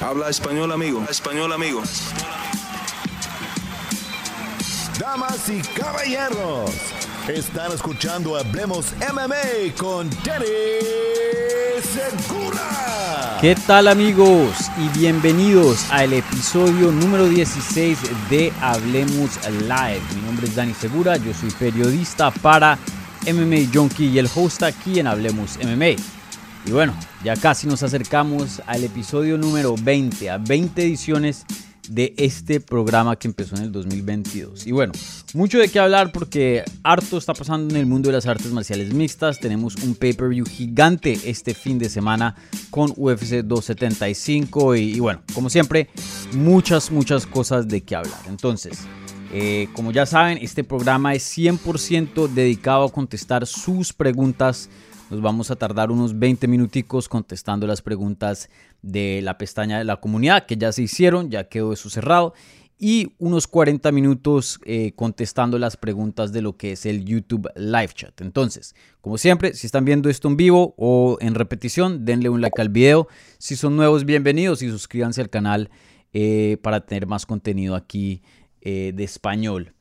Habla español, amigo. Español, amigo. Damas y caballeros, están escuchando Hablemos MMA con Danny Segura. ¿Qué tal amigos? Y bienvenidos al episodio número 16 de Hablemos Live. Mi nombre es Dani Segura, yo soy periodista para MMA Junkie y el host aquí en Hablemos MMA. Y bueno, ya casi nos acercamos al episodio número 20, a 20 ediciones de este programa que empezó en el 2022. Y bueno, mucho de qué hablar porque harto está pasando en el mundo de las artes marciales mixtas. Tenemos un pay-per-view gigante este fin de semana con UFC 275 y, bueno, como siempre, muchas, muchas cosas de qué hablar. Entonces, eh, como ya saben, este programa es 100% dedicado a contestar sus preguntas nos vamos a tardar unos 20 minuticos contestando las preguntas de la pestaña de la comunidad que ya se hicieron, ya quedó eso cerrado. Y unos 40 minutos eh, contestando las preguntas de lo que es el YouTube Live Chat. Entonces, como siempre, si están viendo esto en vivo o en repetición, denle un like al video. Si son nuevos, bienvenidos y suscríbanse al canal eh, para tener más contenido aquí eh, de español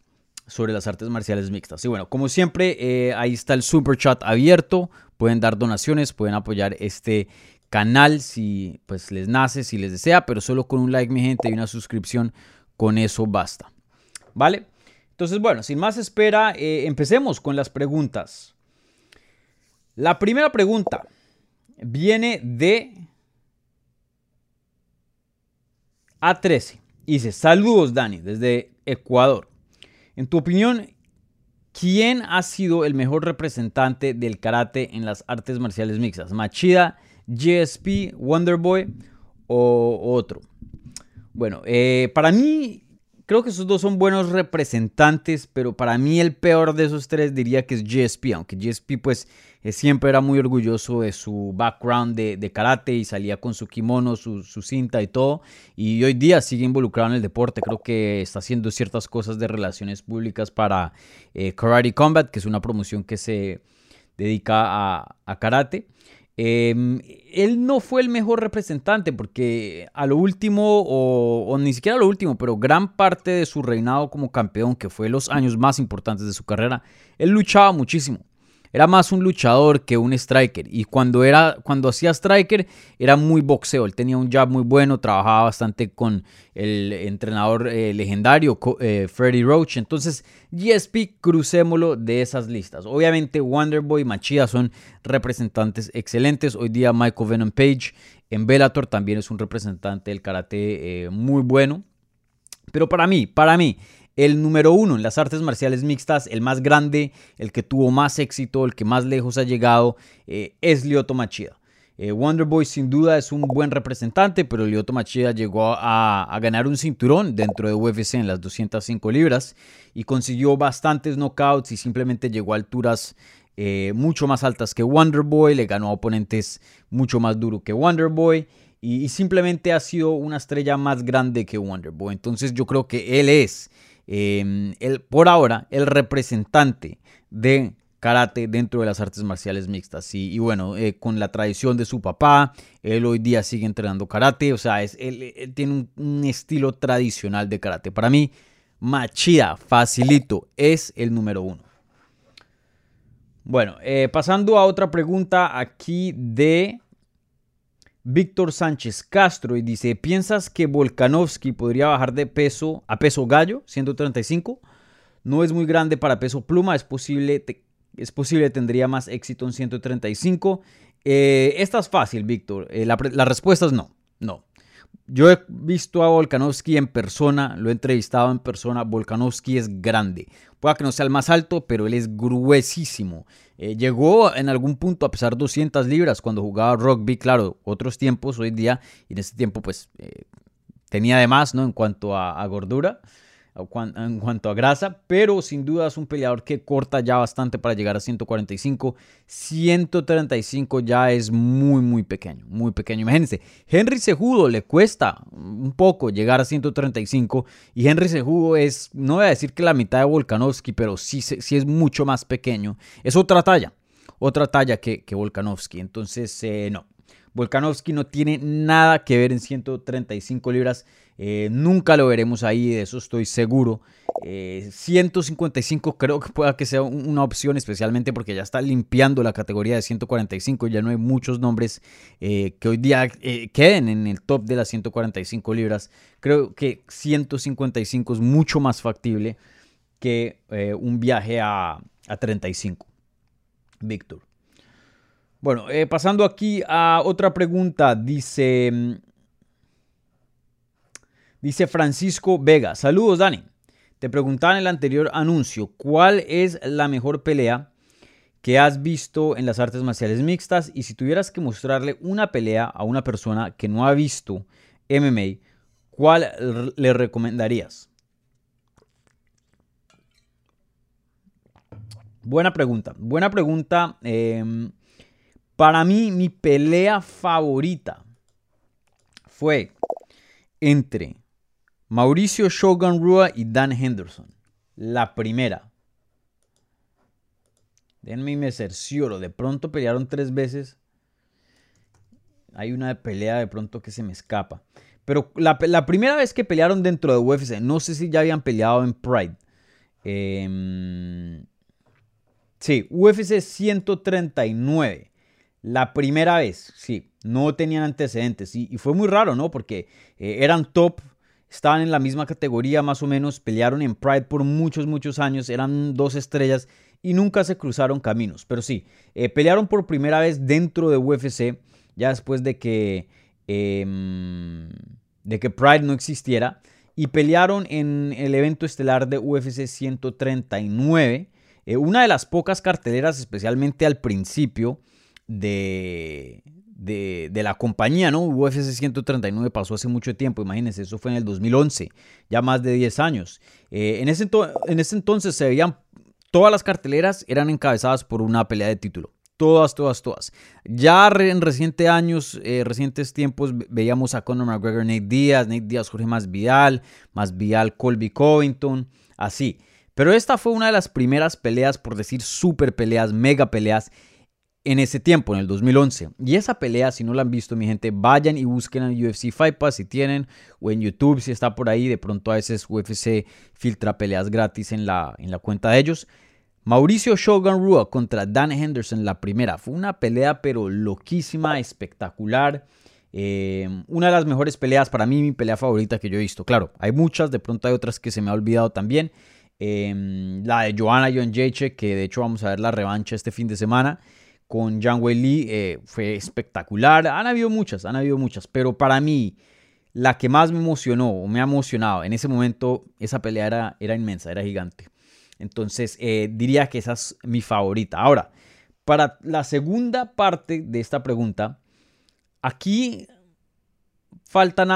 sobre las artes marciales mixtas. Y bueno, como siempre, ahí está el super chat abierto pueden dar donaciones, pueden apoyar este canal si pues les nace, si les desea, pero solo con un like mi gente y una suscripción, con eso basta. ¿Vale? Entonces, bueno, sin más espera, eh, empecemos con las preguntas. La primera pregunta viene de A13. Dice, saludos Dani, desde Ecuador. En tu opinión, ¿Quién ha sido el mejor representante del karate en las artes marciales mixtas? ¿Machida, GSP, Wonderboy o otro? Bueno, eh, para mí creo que esos dos son buenos representantes, pero para mí el peor de esos tres diría que es GSP, aunque GSP pues eh, siempre era muy orgulloso de su background de, karate y salía con su kimono, su, cinta y todo, y hoy día sigue involucrado en el deporte, creo que está haciendo ciertas cosas de relaciones públicas para eh, Karate Combat, que es una promoción que se dedica a karate. Em, él no fue el mejor representante porque a lo último, o, ni siquiera lo último, pero gran parte de su reinado como campeón, que fue los años más importantes de su carrera, él luchaba muchísimo. Era más un luchador que un striker. Y cuando, era, cuando hacía striker era muy boxeo. Él tenía un jab muy bueno, trabajaba bastante con el entrenador eh, legendario eh, Freddy Roach. Entonces, GSP, crucémoslo de esas listas. Obviamente, Wonderboy y Machida son representantes excelentes. Hoy día Michael Venom Page en Bellator también es un representante del karate eh, muy bueno. Pero para mí, para mí, el número uno en las artes marciales mixtas, el más grande, el que tuvo más éxito, el que más lejos ha llegado, eh, es Lyoto Machida. Eh, Wonderboy sin duda es un buen representante, pero Lyoto Machida llegó a, ganar un cinturón dentro de UFC en las 205 libras y consiguió bastantes knockouts y simplemente llegó a alturas eh, mucho más altas que Wonderboy, le ganó a oponentes mucho más duros que Wonderboy y, y simplemente ha sido una estrella más grande que Wonderboy. Entonces yo creo que él es Em, el, por ahora, el representante de karate dentro de las artes marciales mixtas. Y, bueno, eh, con la tradición de su papá, él hoy día sigue entrenando karate, o sea, es, él, tiene un, estilo tradicional de karate. Para mí, Machida, facilito, es el número uno. Bueno, eh, pasando a otra pregunta aquí de Víctor Sánchez Castro y dice, ¿piensas que Volkanovski podría bajar de peso a peso gallo, 135? No es muy grande para peso pluma, es posible, es posible tendría más éxito en 135. Eh, esta es fácil, Víctor. Eh, la, la respuesta es no, no. Yo he visto a Volkanovski en persona, lo he entrevistado en persona. Volkanovski es grande. Puede que no sea el más alto, pero él es gruesísimo. Eh, llegó en algún punto a pesar 200 libras cuando jugaba rugby, claro, otros tiempos hoy día, y en ese tiempo pues eh, tenía de más, ¿no? En cuanto a gordura en cuanto a grasa, pero sin duda es un peleador que corta ya bastante para llegar a 145. 135 ya es muy, muy pequeño, muy pequeño. Imagínense, Henry Sejudo le cuesta un poco llegar a 135 y Henry Sejudo es, no voy a decir que la mitad de Volkanovski, pero sí, sí es mucho más pequeño. Es otra talla, otra talla que, que Volkanovski. Entonces, eh, no. Volkanovski no tiene nada que ver en 135 libras. Eh, nunca lo veremos ahí, de eso estoy seguro. 155 eh, creo que pueda que sea una opción, especialmente porque ya está limpiando la categoría de 145. Ya no hay muchos nombres eh, que hoy día queden en el top de las 145 libras. Creo que 155 es mucho más factible que un viaje a, a 35. Víctor. Bueno, pasando aquí a otra pregunta, dice mm, Dice Francisco Vega, saludos Dani. Te preguntaba en el anterior anuncio, ¿cuál es la mejor pelea que has visto en las artes marciales mixtas? Y si tuvieras que mostrarle una pelea a una persona que no ha visto MMA, ¿cuál le recomendarías? Buena pregunta, buena pregunta. Em, para mí, mi pelea favorita fue entre Mauricio Shogun Rua y Dan Henderson. La primera. Denme y me cercioro. De pronto pelearon tres veces. Hay una pelea de pronto que se me escapa. Pero la, primera vez que pelearon dentro de UFC, no sé si ya habían peleado en Pride. Em, sí, UFC 139. La primera vez, sí, no tenían antecedentes. Y, y fue muy raro, ¿no? Porque eh, eran top estaban en la misma categoría más o menos, pelearon en Pride por muchos, muchos años, eran dos estrellas y nunca se cruzaron caminos. Pero sí, eh, pelearon por primera vez dentro de UFC, ya después de que, em, de que Pride no existiera, y pelearon en el evento estelar de UFC 139, eh, una de las pocas carteleras, especialmente al principio de, de, la compañía, ¿no? UFC 139 pasó hace mucho tiempo, imagínense, eso fue en el 2011, ya más de 10 años. Eh, en, ese en ese entonces se veían, todas las carteleras eran encabezadas por una pelea de título. Todas, todas, todas. Ya en recientes años, eh, recientes tiempos, veíamos a Conor McGregor, Nate Díaz, Nate Díaz, Jorge Masvidal, Masvidal, Colby Covington, así. Pero esta fue una de las primeras peleas, por decir super peleas, mega peleas, en ese tiempo, en el 2011. Y esa pelea, si no la han visto, mi gente, vayan y busquen en UFC Fight Pass si tienen, o en YouTube si está por ahí. De pronto a veces UFC filtra peleas gratis en la, en la cuenta de ellos. Mauricio Shogun Rua contra Dan Henderson, la primera. Fue una pelea, pero loquísima, espectacular. Eh, una de las mejores peleas, para mí, mi pelea favorita que yo he visto. Claro, hay muchas, de pronto hay otras que se me ha olvidado también. Eh, la de Joanna John Jacek, que de hecho vamos a ver la revancha este fin de semana con Zhang Wei Li eh, fue espectacular. Han habido muchas, han habido muchas, pero para mí la que más me emocionó o me ha emocionado en ese momento, esa pelea era, inmensa, era gigante. Entonces eh, diría que esa es mi favorita. Ahora, para la segunda parte de esta pregunta, aquí faltan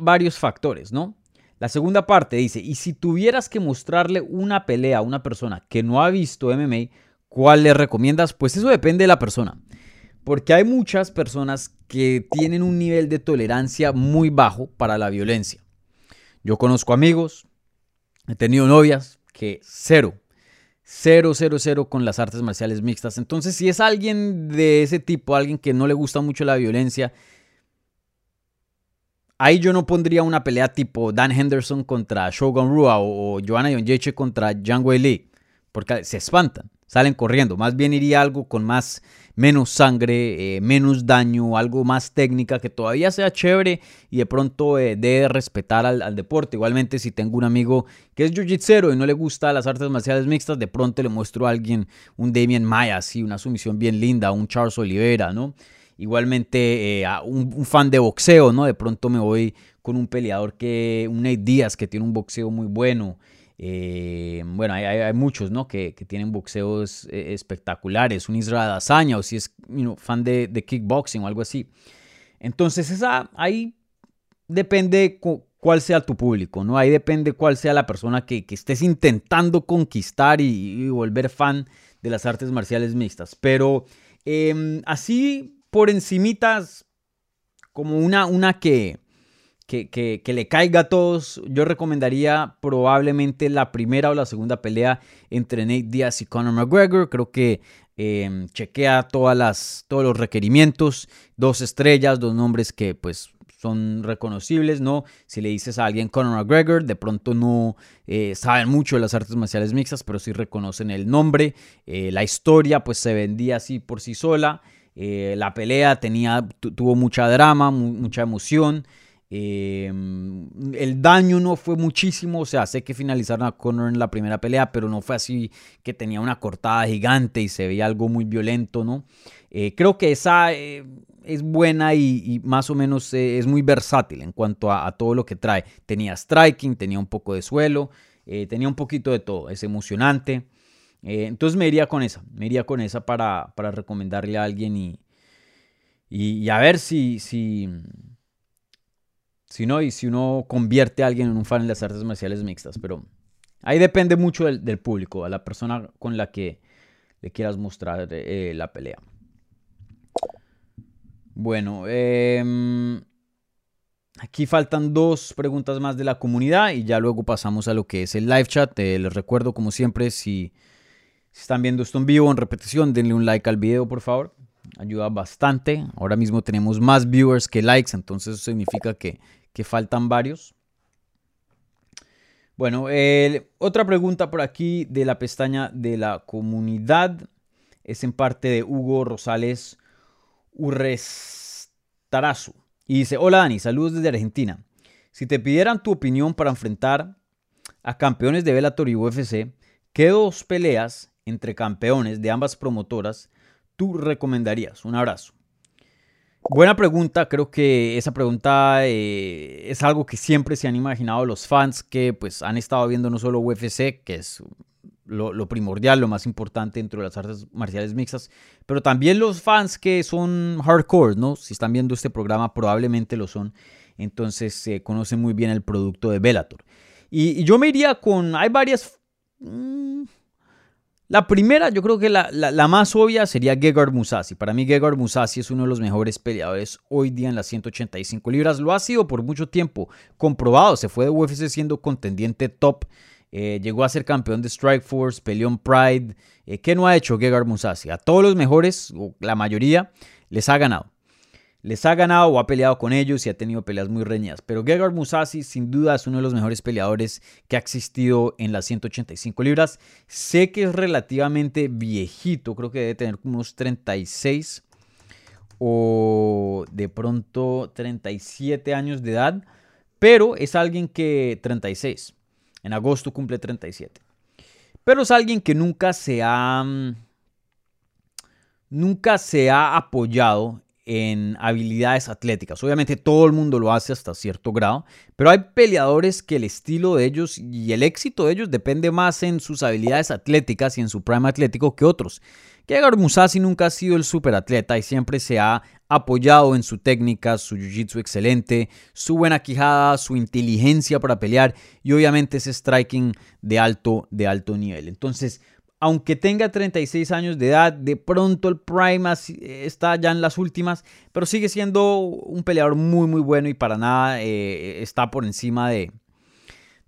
varios factores, ¿no? La segunda parte dice, y si tuvieras que mostrarle una pelea a una persona que no ha visto MMA, ¿Cuál le recomiendas? Pues eso depende de la persona. Porque hay muchas personas que tienen un nivel de tolerancia muy bajo para la violencia. Yo conozco amigos, he tenido novias que cero, cero, cero, cero con las artes marciales mixtas. Entonces, si es alguien de ese tipo, alguien que no le gusta mucho la violencia, ahí yo no pondría una pelea tipo Dan Henderson contra Shogun Rua o, Joanna Jonjeche contra Jiang Wei Li, porque se espantan salen corriendo. Más bien iría algo con más, menos sangre, eh, menos daño, algo más técnica, que todavía sea chévere y de pronto eh, debe respetar al, deporte. Igualmente, si tengo un amigo que es jiu-jitsu y no le gusta las artes marciales mixtas, de pronto le muestro a alguien un Damien Maya, así, una sumisión bien linda, un Charles Oliveira, ¿no? Igualmente, eh, a un, fan de boxeo, ¿no? De pronto me voy con un peleador que, un Nate Díaz, que tiene un boxeo muy bueno. Eh, bueno, hay, muchos ¿no? que, tienen boxeos eh, espectaculares. Un Israel Azaña o si es fan de, kickboxing o algo así. Entonces, esa, ahí depende cuál sea tu público, ¿no? Ahí depende cuál sea la persona que, estés intentando conquistar y, volver fan de las artes marciales mixtas. Pero em, así por encimitas, como una, una que, que, le caiga a todos, yo recomendaría probablemente la primera o la segunda pelea entre Nate Diaz y Conor McGregor. Creo que em, chequea todas las, todos los requerimientos, dos estrellas, dos nombres que pues son reconocibles, ¿no? Si le dices a alguien Conor McGregor, de pronto no eh, saben mucho de las artes marciales mixtas, pero sí reconocen el nombre. Eh, la historia, pues se vendía así por sí sola. Eh, la pelea tenía, tuvo mucha drama, mucha emoción. El daño no fue muchísimo, o sea, sé que finalizaron a Conor en la primera pelea, pero no fue así que tenía una cortada gigante y se veía algo muy violento, ¿no? creo que esa es buena y, más o menos eh, es muy versátil en cuanto a, todo lo que trae. Tenía striking, tenía un poco de suelo, eh, tenía un poquito de todo, es emocionante. Eh, entonces me iría con esa, me iría con esa para, recomendarle a alguien y, y, a ver si, si, si, no, y si uno convierte a alguien en un fan de las artes marciales mixtas. Pero ahí depende mucho del, público, a la persona con la que le quieras mostrar la pelea. Bueno, em, aquí faltan dos preguntas más de la comunidad y ya luego pasamos a lo que es el live chat. Eh, les recuerdo, como siempre, si, están viendo esto en vivo en repetición, denle un like al video, por favor. Ayuda bastante. Ahora mismo tenemos más viewers que likes, entonces eso significa que, faltan varios. Bueno, otra pregunta por aquí de la pestaña de la comunidad es en parte de Hugo Rosales Urrestarazu. Y dice, hola Dani, saludos desde Argentina. Si te pidieran tu opinión para enfrentar a campeones de Bellator y UFC, ¿qué dos peleas entre campeones de ambas promotoras tú recomendarías? Un abrazo. Buena pregunta, creo que esa pregunta eh, es algo que siempre se han imaginado los fans que pues han estado viendo no solo UFC, que es lo, primordial, lo más importante dentro de las artes marciales mixtas, pero también los fans que son hardcore, ¿no? Si están viendo este programa, probablemente lo son. Entonces conocen muy bien el producto de Bellator. Y, yo me iría con. Hay varias. Mm, la primera, yo creo que la, la, más obvia sería Gegard Musasi. Para mí, Gegard Musasi es uno de los mejores peleadores hoy día en las 185 libras. Lo ha sido por mucho tiempo, comprobado. Se fue de UFC siendo contendiente top eh, llegó a ser campeón de Strikeforce, peleó en Pride. Eh, ¿Qué no ha hecho Gegard Musasi? A todos los mejores, la mayoría, les ha ganado. Les ha ganado o ha peleado con ellos y ha tenido peleas muy reñidas. Pero Gegard Musasi sin duda es uno de los mejores peleadores que ha existido en las 185 libras. Sé que es relativamente viejito, creo que debe tener unos 36 o de pronto 37 años de edad. Pero es alguien que 36 en agosto cumple 37. Pero es alguien que nunca se ha. Mm, nunca se ha apoyado en habilidades atléticas. Obviamente todo el mundo lo hace hasta cierto grado, pero hay peleadores que el estilo de ellos y el éxito de ellos depende más en sus habilidades atléticas y en su prime atlético que otros. Gegard Musasi nunca ha sido el superatleta y siempre se ha apoyado en su técnica, su jiu-jitsu excelente, su buena quijada, su inteligencia para pelear y obviamente ese striking de alto, de alto nivel. Entonces, aunque tenga 36 años de edad, de pronto el prime está ya en las últimas, pero sigue siendo un peleador muy, muy bueno y para nada eh, está por encima de,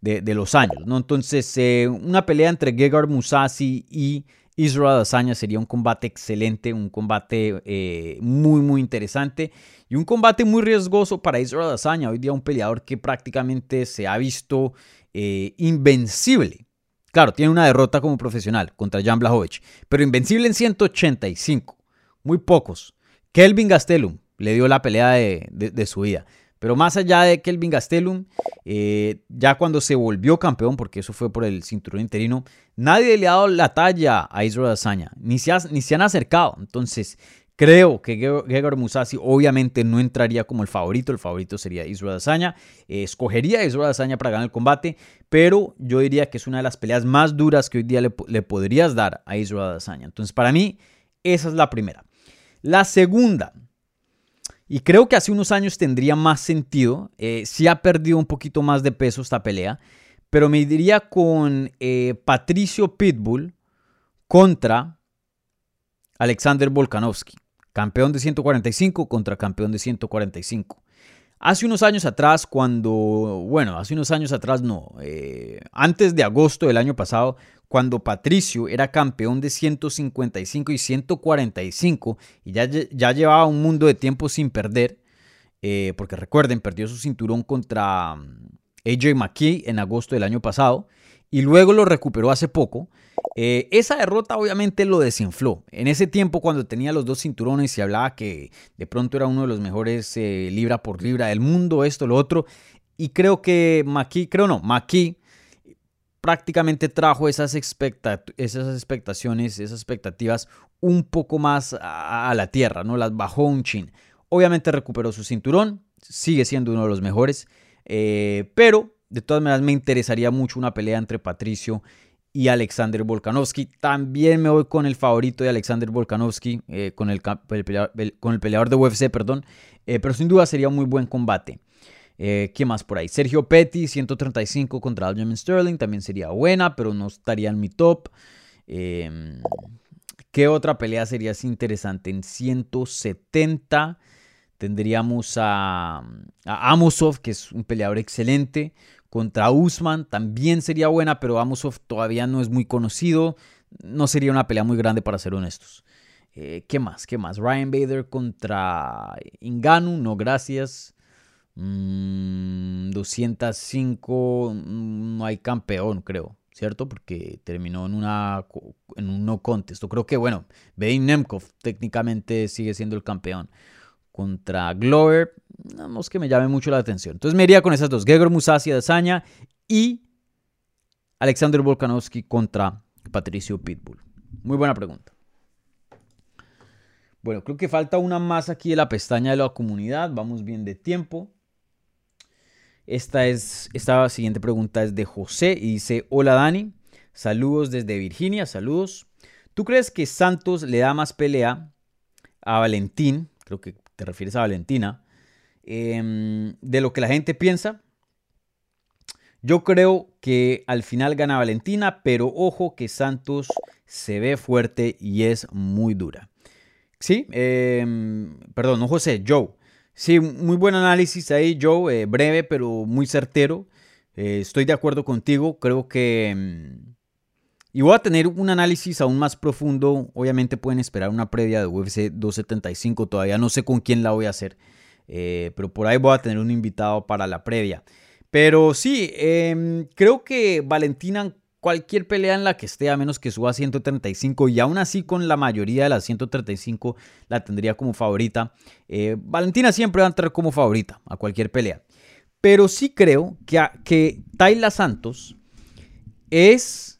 de, los años. ¿no? Entonces, eh, una pelea entre Gegard Musasi y Israel Adesanya sería un combate excelente, un combate eh, muy, muy interesante y un combate muy riesgoso para Israel Adesanya. Hoy día un peleador que prácticamente se ha visto eh, invencible. Claro, tiene una derrota como profesional contra Jan Blachowicz, pero invencible en 185. Muy pocos. Kelvin Gastelum le dio la pelea de su vida. Pero más allá de Kelvin Gastelum, eh, ya cuando se volvió campeón, porque eso fue por el cinturón interino, nadie le ha dado la talla a Israel Azaña, ni se, ni se han acercado. Entonces, creo que Gegard Musasi obviamente no entraría como el favorito, el favorito sería Israel Azaña. Eh, escogería a Israel Azaña para ganar el combate, pero yo diría que es una de las peleas más duras que hoy día le, podrías dar a Israel Azaña. Entonces, para mí, esa es la primera. La segunda, y creo que hace unos años tendría más sentido. Eh, sí ha perdido un poquito más de peso esta pelea. Pero me diría con eh, Patricio Pitbull contra Alexander Volkanovski. Campeón de 145 contra campeón de 145. Hace unos años atrás, cuando, bueno, hace unos años atrás no, eh, antes de agosto del año pasado, cuando Patricio era campeón de 155 y 145 y ya, ya llevaba un mundo de tiempo sin perder, eh, porque recuerden, perdió su cinturón contra mm, AJ McKee en agosto del año pasado y luego lo recuperó hace poco. Eh, esa derrota obviamente lo desinfló. En ese tiempo cuando tenía los dos cinturones y hablaba que de pronto era uno de los mejores eh, libra por libra del mundo, esto, lo otro. Y creo que McKee, creo no, McKee prácticamente trajo esas, esas expectaciones, esas expectativas un poco más a, la tierra, ¿no? Las bajó un chin. Obviamente recuperó su cinturón, sigue siendo uno de los mejores, eh, pero de todas maneras me interesaría mucho una pelea entre Patricio y Alexander Volkanovski. También me voy con el favorito de Alexander Volkanovski, eh, con, el, con el peleador de UFC, perdón, eh, pero sin duda sería un muy buen combate. Eh, ¿Qué más por ahí? Sergio Petty, 135 contra Aljamain Sterling, también sería buena, pero no estaría en mi top. Em, ¿Qué otra pelea sería interesante? En 170 tendríamos a, a, Amosov, que es un peleador excelente, contra Usman, también sería buena, pero Amosov todavía no es muy conocido. No sería una pelea muy grande para ser honestos. Eh, ¿Qué más? ¿Qué más? Ryan Bader contra Inganu, no gracias. 205 mm, mm, no hay campeón, creo, ¿cierto? Porque terminó en, una, en un no contest. Creo que, bueno, Bein Nemkov técnicamente sigue siendo el campeón. Contra Glover, no es que me llame mucho la atención. Entonces me iría con esas dos, Gegor Musashi de Saña y Alexander Volkanovski contra Patricio Pitbull. Muy buena pregunta. Bueno, creo que falta una más aquí de la pestaña de la comunidad. Vamos bien de tiempo. Esta, es, esta siguiente pregunta es de José y dice, hola Dani, saludos desde Virginia, saludos. ¿Tú crees que Santos le da más pelea a Valentín, creo que te refieres a Valentina, em, de lo que la gente piensa? Yo creo que al final gana Valentina, pero ojo que Santos se ve fuerte y es muy dura. Sí, em, perdón, no José, Joe. Sí, muy buen análisis ahí, Joe, eh, breve pero muy certero. Eh, estoy de acuerdo contigo, creo que... Y voy a tener un análisis aún más profundo. Obviamente pueden esperar una previa de UFC 275, todavía no sé con quién la voy a hacer, eh, pero por ahí voy a tener un invitado para la previa. Pero sí, em, creo que Valentina cualquier pelea en la que esté, a menos que suba a 135, y aún así con la mayoría de las 135 la tendría como favorita. Eh, Valentina siempre va a entrar como favorita a cualquier pelea. Pero sí creo que, que Tayla Santos es...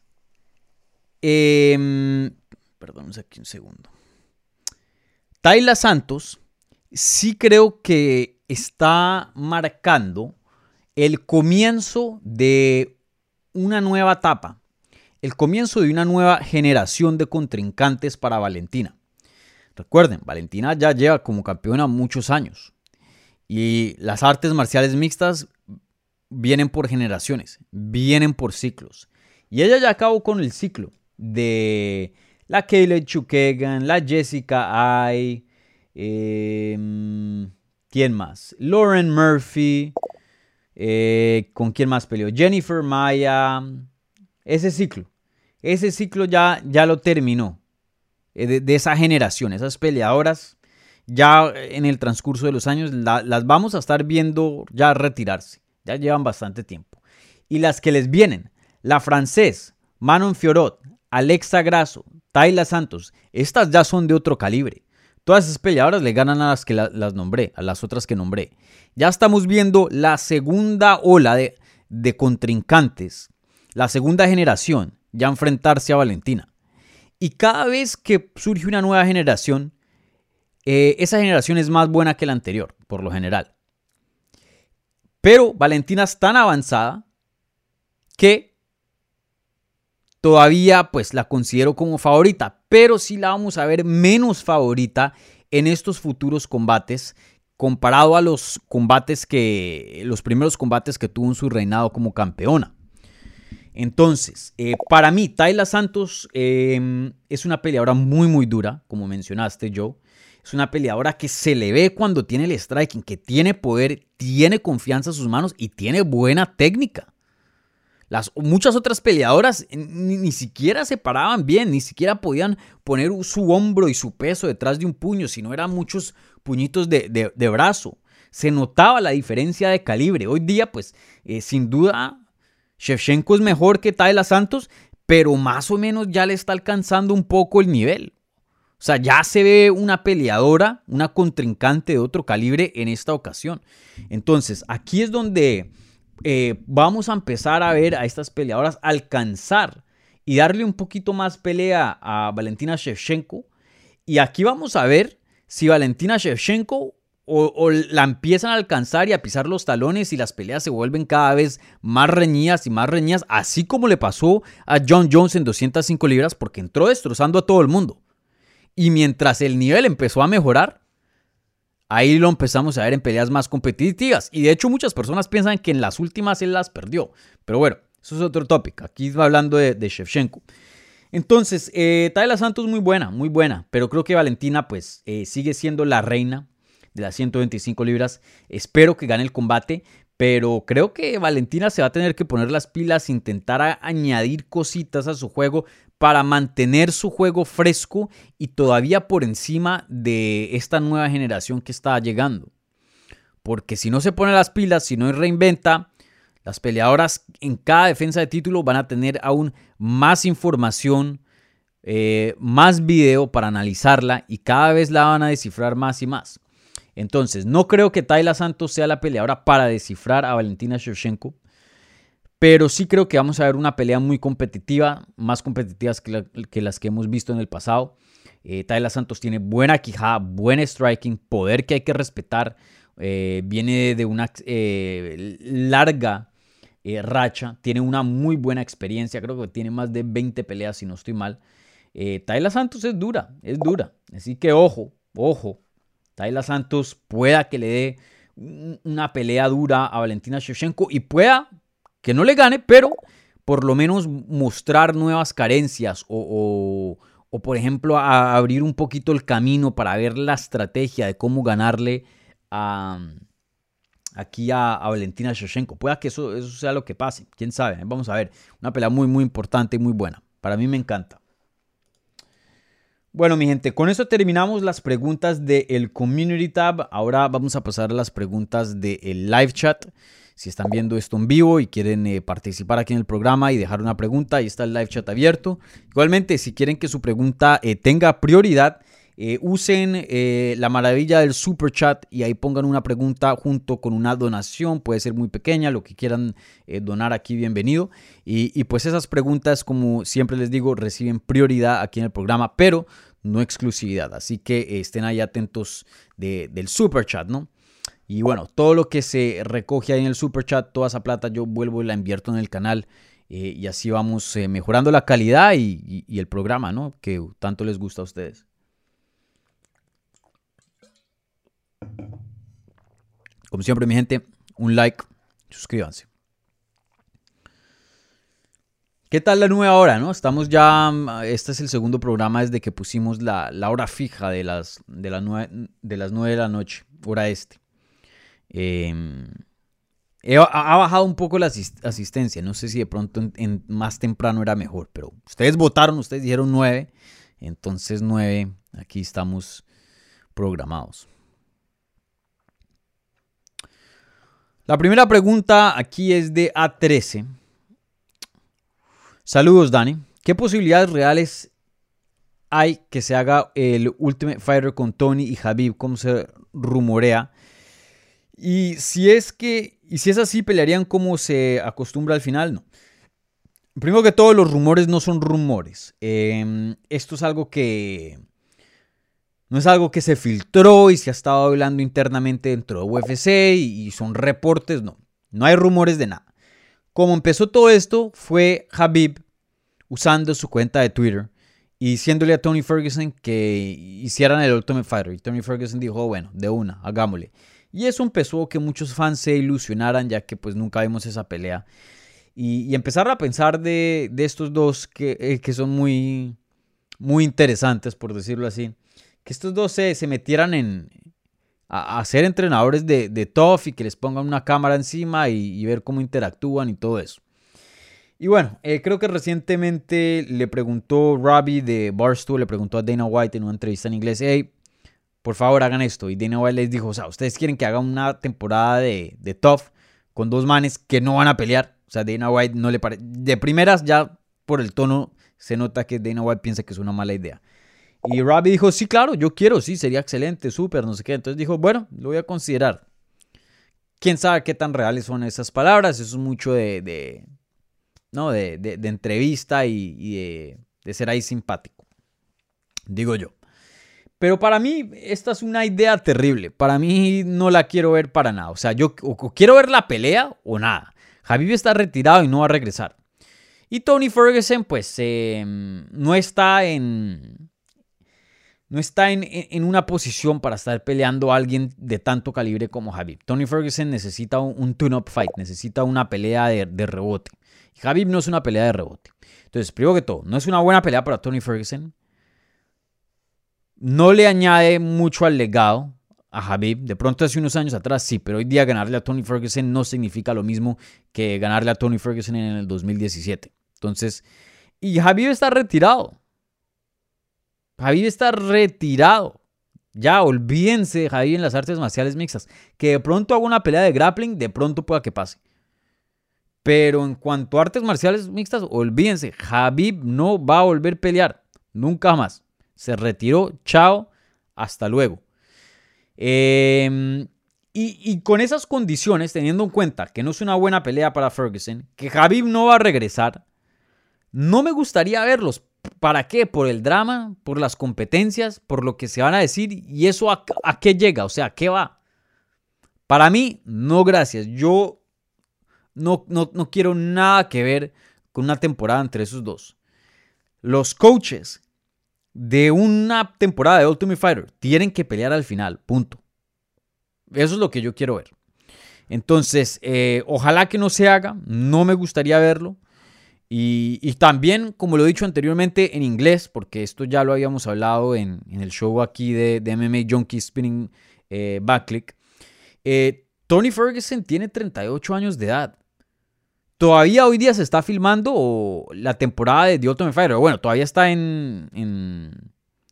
Eh, perdón, aquí un segundo. Tayla Santos sí creo que está marcando el comienzo de una nueva etapa, el comienzo de una nueva generación de contrincantes para Valentina. Recuerden, Valentina ya lleva como campeona muchos años y las artes marciales mixtas vienen por generaciones, vienen por ciclos. Y ella ya acabó con el ciclo de la Kayla Chukegan, la Jessica Ai, em, ¿quién más? Lauren Murphy, eh, ¿Con quién más peleó? Jennifer Maya. Ese ciclo. Ese ciclo ya, ya lo terminó. Eh, de, esa generación, esas peleadoras, ya en el transcurso de los años las vamos a estar viendo ya retirarse. Ya llevan bastante tiempo. Y las que les vienen, la francés, Manon Fiorot, Alexa Grasso, Tayla Santos, estas ya son de otro calibre. Todas esas peleadoras le ganan a las que las nombré, a las otras que nombré. Ya estamos viendo la segunda ola de, de contrincantes, la segunda generación, ya enfrentarse a Valentina. Y cada vez que surge una nueva generación, eh, esa generación es más buena que la anterior, por lo general. Pero Valentina es tan avanzada que todavía pues la considero como favorita, pero sí la vamos a ver menos favorita en estos futuros combates comparado a los combates que, los primeros combates que tuvo en su reinado como campeona. Entonces, eh, para mí, Tayla Santos em, es una peleadora muy, muy dura, como mencionaste, Joe. Es una peleadora que se le ve cuando tiene el striking, que tiene poder, tiene confianza en sus manos y tiene buena técnica. Las, muchas otras peleadoras ni, siquiera se paraban bien, ni siquiera podían poner su hombro y su peso detrás de un puño, sino eran muchos puñitos de, brazo. Se notaba la diferencia de calibre. Hoy día, pues, eh, sin duda, Shevchenko es mejor que Tayla Santos, pero más o menos ya le está alcanzando un poco el nivel. O sea, ya se ve una peleadora, una contrincante de otro calibre en esta ocasión. Entonces, aquí es donde eh, vamos a empezar a ver a estas peleadoras alcanzar y darle un poquito más pelea a Valentina Shevchenko. Y aquí vamos a ver si Valentina Shevchenko o, la empiezan a alcanzar y a pisar los talones y las peleas se vuelven cada vez más reñidas y más reñidas, así como le pasó a John Jones en 205 libras porque entró destrozando a todo el mundo. Y mientras el nivel empezó a mejorar, ahí lo empezamos a ver en peleas más competitivas. Y de hecho muchas personas piensan que en las últimas él las perdió. Pero bueno, eso es otro tópico. Aquí va hablando de, Shevchenko. Entonces, eh, Tayla Santos muy buena, muy buena. Pero creo que Valentina pues eh, sigue siendo la reina de las 125 libras. Espero que gane el combate. Pero creo que Valentina se va a tener que poner las pilas, intentar añadir cositas a su juego para mantener su juego fresco y todavía por encima de esta nueva generación que está llegando. Porque si no se pone las pilas, si no reinventa, las peleadoras en cada defensa de título van a tener aún más información, eh, más video para analizarla y cada vez la van a descifrar más y más. Entonces, no creo que Tayla Santos sea la peleadora para descifrar a Valentina Shevchenko. Pero sí creo que vamos a ver una pelea muy competitiva, más competitivas que, las que hemos visto en el pasado. Eh, Tayla Santos tiene buena quijada, buen striking, poder que hay que respetar. Eh, viene de una eh, larga eh, racha, tiene una muy buena experiencia, creo que tiene más de 20 peleas si no estoy mal. Tayla Santos es dura, es dura. Así que ojo, ojo, Tayla Santos pueda que le dé una pelea dura a Valentina Shevchenko y pueda que no le gane, pero por lo menos mostrar nuevas carencias o, por ejemplo, abrir un poquito el camino para ver la estrategia de cómo ganarle a, aquí a, Valentina Shevchenko. Pueda que eso, eso sea lo que pase, quién sabe. Vamos a ver, una pelea muy, muy importante y muy buena. Para mí me encanta. Bueno, mi gente, con eso terminamos las preguntas del Community Tab. Ahora vamos a pasar a las preguntas del live chat. Si están viendo esto en vivo y quieren eh, participar aquí en el programa y dejar una pregunta, ahí está el live chat abierto. Igualmente, si quieren que su pregunta eh, tenga prioridad, eh, usen la maravilla del super chat y ahí pongan una pregunta junto con una donación, puede ser muy pequeña, lo que quieran donar aquí, bienvenido. Y, pues esas preguntas, como siempre les digo, reciben prioridad aquí en el programa, pero no exclusividad. Así que estén ahí atentos del super chat, ¿no? Y bueno, todo lo que se recoge ahí en el super chat, toda esa plata yo vuelvo y la invierto en el canal. Eh, y así vamos eh, mejorando la calidad y, el programa, ¿no? Que tanto les gusta a ustedes. Como siempre, mi gente, un like, suscríbanse. ¿Qué tal la nueva hora, no? Estamos ya, este es el segundo programa desde que pusimos la, hora fija de las, de, las de las 9 de la noche, hora este. Em, ha bajado un poco la asistencia. No sé si de pronto en, más temprano era mejor, pero ustedes votaron, ustedes dijeron 9. Entonces 9, aquí estamos programados. La primera pregunta aquí es de A13. Saludos, Dani. ¿Qué posibilidades reales hay que se haga el Ultimate Fighter con Tony y Habib, como se rumorea? Y si es que, y si es así, pelearían como se acostumbra al final, no. Primero que todo, los rumores no son rumores. Em, esto es algo que no es algo que se filtró y se ha estado hablando internamente dentro de UFC y, y son reportes, no. No hay rumores de nada. Como empezó todo esto, fue Habib usando su cuenta de Twitter y diciéndole a Tony Ferguson que hicieran el Ultimate Fighter. Y Tony Ferguson dijo, bueno, de una, hagámosle. Y eso empezó a que muchos fans se ilusionaran ya que pues nunca vimos esa pelea. Y, empezar a pensar de, estos dos que, eh, que, son muy, muy interesantes, por decirlo así. Que estos dos se, metieran en, a, ser entrenadores de, de y que les pongan una cámara encima y, ver cómo interactúan y todo eso. Y bueno, eh, creo que recientemente le preguntó Robbie de Barstool, le preguntó a Dana White en una entrevista en inglés, hey, por favor hagan esto. Y Dana White les dijo, o sea, ustedes quieren que haga una temporada de, de Tough con dos manes que no van a pelear. O sea, Dana White no le parece... De primeras ya por el tono se nota que Dana White piensa que es una mala idea. Y Robbie dijo, sí, claro, yo quiero, sí, sería excelente, súper, no sé qué. Entonces dijo, bueno, lo voy a considerar. Quién sabe qué tan reales son esas palabras, eso es mucho de, ¿no? de, de, entrevista y, de, ser ahí simpático, digo yo. Pero para mí esta es una idea terrible, para mí no la quiero ver para nada. O sea, yo quiero ver la pelea o nada. Javi está retirado y no va a regresar. Y Tony Ferguson, pues, em, no está en, no está en, una posición para estar peleando a alguien de tanto calibre como Habib. Tony Ferguson necesita un, tune-up fight, necesita una pelea de, rebote. Y no es una pelea de rebote. Entonces, primero que todo, no es una buena pelea para Tony Ferguson. No le añade mucho al legado a Habib. De pronto hace unos años atrás sí, pero hoy día ganarle a Tony Ferguson no significa lo mismo que ganarle a Tony Ferguson en el 2017. Entonces, y Habib está retirado. Javier está retirado. Ya, olvídense de Javier en las artes marciales mixtas. Que de pronto haga una pelea de grappling, de pronto pueda que pase. Pero en cuanto a artes marciales mixtas, olvídense, Javib no va a volver a pelear. Nunca más. Se retiró, chao, hasta luego. Em, y, con esas condiciones, teniendo en cuenta que no es una buena pelea para Ferguson, que Javib no va a regresar, no me gustaría verlos. ¿Para qué? ¿Por el drama? ¿Por las competencias? ¿Por lo que se van a decir? ¿Y eso a, qué llega? O sea, ¿a qué va? Para mí, no gracias. Yo no, no, no quiero nada que ver con una temporada entre esos dos. Los coaches de una temporada de Ultimate Fighter tienen que pelear al final, punto. Eso es lo que yo quiero ver. Entonces, eh, ojalá que no se haga, no me gustaría verlo. Y, también, como lo he dicho anteriormente, en inglés, porque esto ya lo habíamos hablado en, el show aquí de, MMA Junkie Spinning eh, Backclick. Eh, Tony Ferguson tiene 38 años de edad. Todavía hoy día se está filmando la temporada de The Ultimate Fighter. Bueno, todavía está en,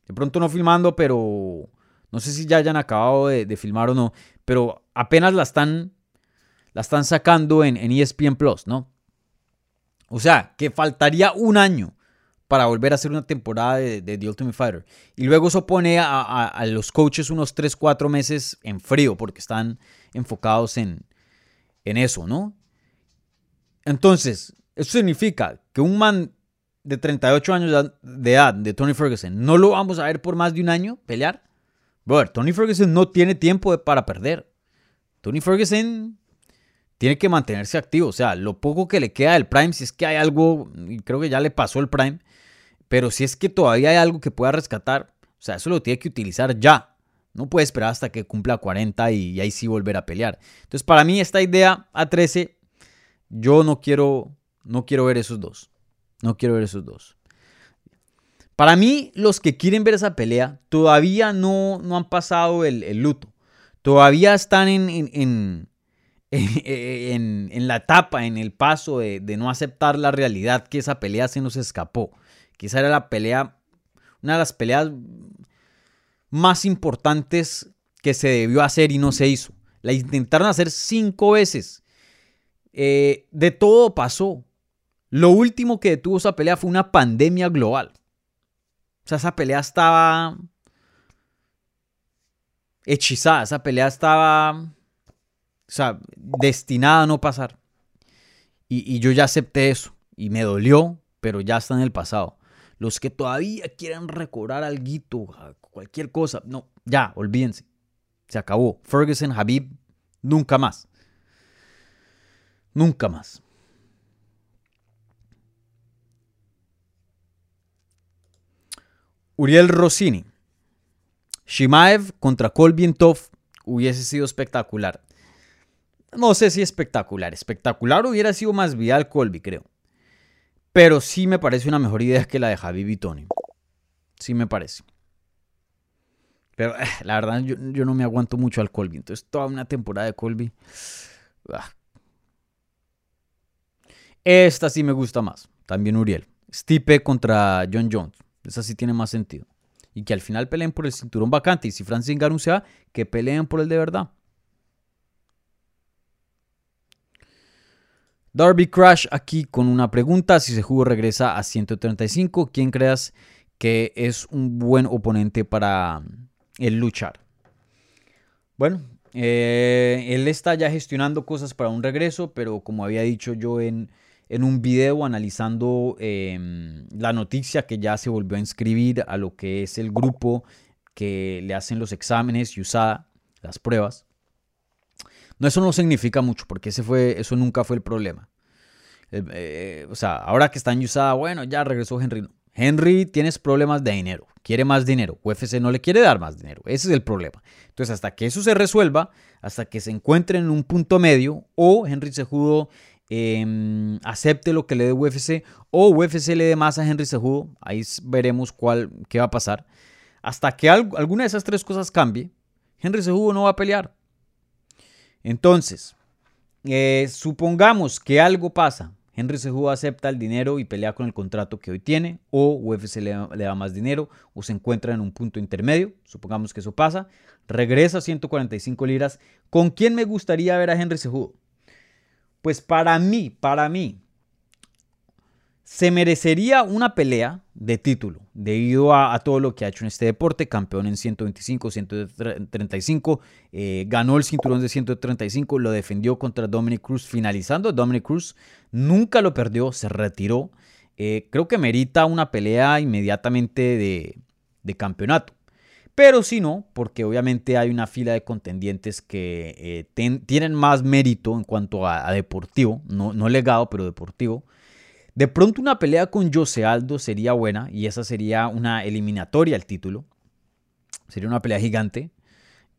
De pronto no filmando, pero. No sé si ya hayan acabado de, filmar o no. Pero apenas la están. La están sacando en, en ESPN Plus, ¿no? O sea, que faltaría un año para volver a hacer una temporada de, The Ultimate Fighter. Y luego eso pone a, los coaches unos 3, 4 meses en frío porque están enfocados en, en eso, ¿no? Entonces, eso significa que un man de 38 años de edad, de Tony Ferguson, no lo vamos a ver por más de un año pelear. Brother, Tony Ferguson no tiene tiempo para perder. Tony Ferguson tiene que mantenerse activo. O sea, lo poco que le queda del Prime, si es que hay algo, y creo que ya le pasó el Prime, pero si es que todavía hay algo que pueda rescatar, o sea, eso lo tiene que utilizar ya. No puede esperar hasta que cumpla 40 y, ahí sí volver a pelear. Entonces, para mí, esta idea A13, yo no quiero, no quiero ver esos dos. No quiero ver esos dos. Para mí, los que quieren ver esa pelea todavía no, no han pasado el, luto. Todavía están en, en, la etapa, en el paso de, no aceptar la realidad que esa pelea se nos escapó. Quizá era la pelea, una de las peleas más importantes que se debió hacer y no se hizo. La intentaron hacer cinco veces. Eh, de todo pasó. Lo último que detuvo esa pelea fue una pandemia global. O sea, esa pelea estaba hechizada, esa pelea estaba o sea, destinada a no pasar. Y, yo ya acepté eso. Y me dolió, pero ya está en el pasado. Los que todavía quieren recobrar algo, cualquier cosa, no, ya, olvídense. Se acabó. Ferguson, Habib, nunca más. Nunca más. Uriel Rossini. Shimaev contra Kolbin Tov hubiese sido espectacular. No sé si espectacular. Espectacular hubiera sido más Vidal Colby, creo. Pero sí me parece una mejor idea que la de Javi y Tony. Sí me parece. Pero eh, la verdad, yo, no me aguanto mucho al Colby. Entonces, toda una temporada de Colby. Ah. Esta sí me gusta más. También Uriel. Stipe contra John Jones. Esa sí tiene más sentido. Y que al final peleen por el cinturón vacante. Y si Francis Ngannou se va, que peleen por el de verdad. Darby Crash aquí con una pregunta. Si se jugó regresa a 135, ¿quién creas que es un buen oponente para mm, el luchar? Bueno, eh, él está ya gestionando cosas para un regreso, pero como había dicho yo en, un video analizando em, la noticia que ya se volvió a inscribir a lo que es el grupo que le hacen los exámenes y usa las pruebas. No, eso no significa mucho, porque ese fue, eso nunca fue el problema. Eh, o sea, ahora que está en USADA, bueno, ya regresó Henry. Henry, tienes problemas de dinero, quiere más dinero. UFC no le quiere dar más dinero. Ese es el problema. Entonces, hasta que eso se resuelva, hasta que se encuentre en un punto medio, o Henry Sejudo em, acepte lo que le dé UFC, o UFC le dé más a Henry Sejudo, ahí veremos cuál, qué va a pasar. Hasta que alguna de esas tres cosas cambie, Henry Sejudo no va a pelear. Entonces, eh, supongamos que algo pasa. Henry Cejudo acepta el dinero y pelea con el contrato que hoy tiene, o UFC le, da más dinero, o se encuentra en un punto intermedio. Supongamos que eso pasa. Regresa a 145 libras. ¿Con quién me gustaría ver a Henry Cejudo? Pues para mí, para mí, se merecería una pelea de título debido a, todo lo que ha hecho en este deporte, campeón en 125, 135, eh, ganó el cinturón de 135, lo defendió contra Dominic Cruz, finalizando Dominic Cruz, nunca lo perdió, se retiró, eh, creo que merita una pelea inmediatamente de, campeonato. Pero si no, porque obviamente hay una fila de contendientes que eh, tienen más mérito en cuanto a, deportivo, no, no legado, pero deportivo. De pronto una pelea con Jose Aldo sería buena y esa sería una eliminatoria al título. Sería una pelea gigante.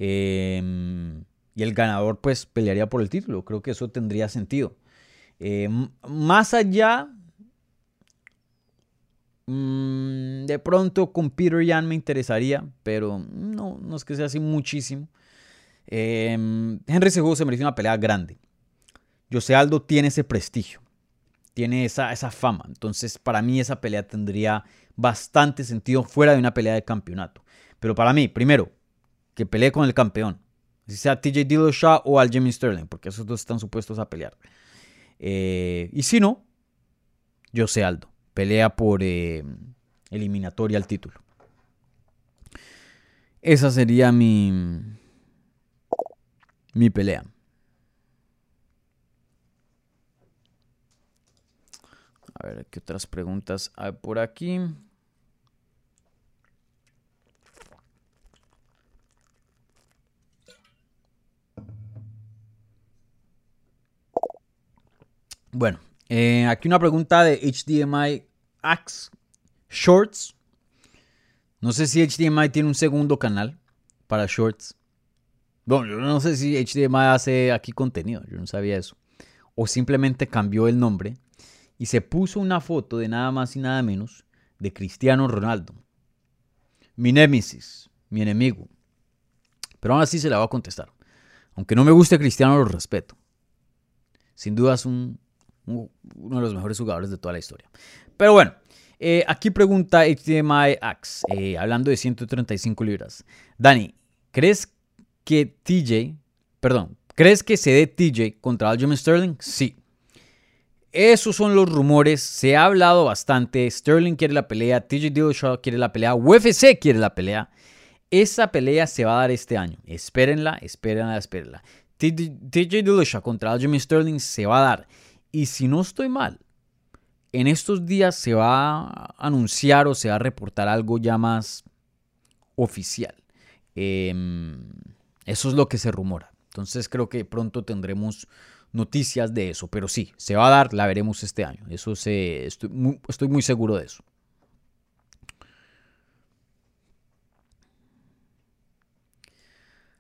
Em, y el ganador pues pelearía por el título. Creo que eso tendría sentido. Em, más allá, mm, de pronto con Peter Yan me interesaría, pero no, no es que sea así muchísimo. Em, Henry Cejudo se merece una pelea grande. Jose Aldo tiene ese prestigio tiene esa, esa fama. Entonces, para mí esa pelea tendría bastante sentido fuera de una pelea de campeonato. Pero para mí, primero, que pelee con el campeón. Si sea TJ Dillashaw o al Jimmy Sterling, porque esos dos están supuestos a pelear. Eh, y si no, José Aldo. Pelea por eh, eliminatoria al título. Esa sería mi, mi pelea. A ver, ¿qué otras preguntas hay por aquí? Bueno, eh, aquí una pregunta de HDMI Axe Shorts. No sé si HDMI tiene un segundo canal para Shorts. Yo no sé si HDMI hace aquí contenido, yo no sabía eso. O simplemente cambió el nombre y se puso una foto de nada más y nada menos de Cristiano Ronaldo. Mi némesis, mi enemigo. Pero aún así se la va a contestar. Aunque no me guste Cristiano, lo respeto. Sin duda es un, uno de los mejores jugadores de toda la historia. Pero bueno, eh, aquí pregunta HDMI Axe, eh, hablando de 135 libras. Dani, ¿crees que TJ, perdón, ¿crees que se dé TJ contra Aljamain Sterling? Sí. Esos son los rumores. Se ha hablado bastante. Sterling quiere la pelea. TJ Dillashaw quiere la pelea. UFC quiere la pelea. Esa pelea se va a dar este año. Espérenla, espérenla, espérenla. TJ Dillashaw contra Aljamain Sterling se va a dar. Y si no estoy mal, en estos días se va a anunciar o se va a reportar algo ya más oficial. Em, eso es lo que se rumora. Entonces creo que pronto tendremos noticias de eso, pero sí, se va a dar, la veremos este año. Eso se, estoy, muy, seguro de eso.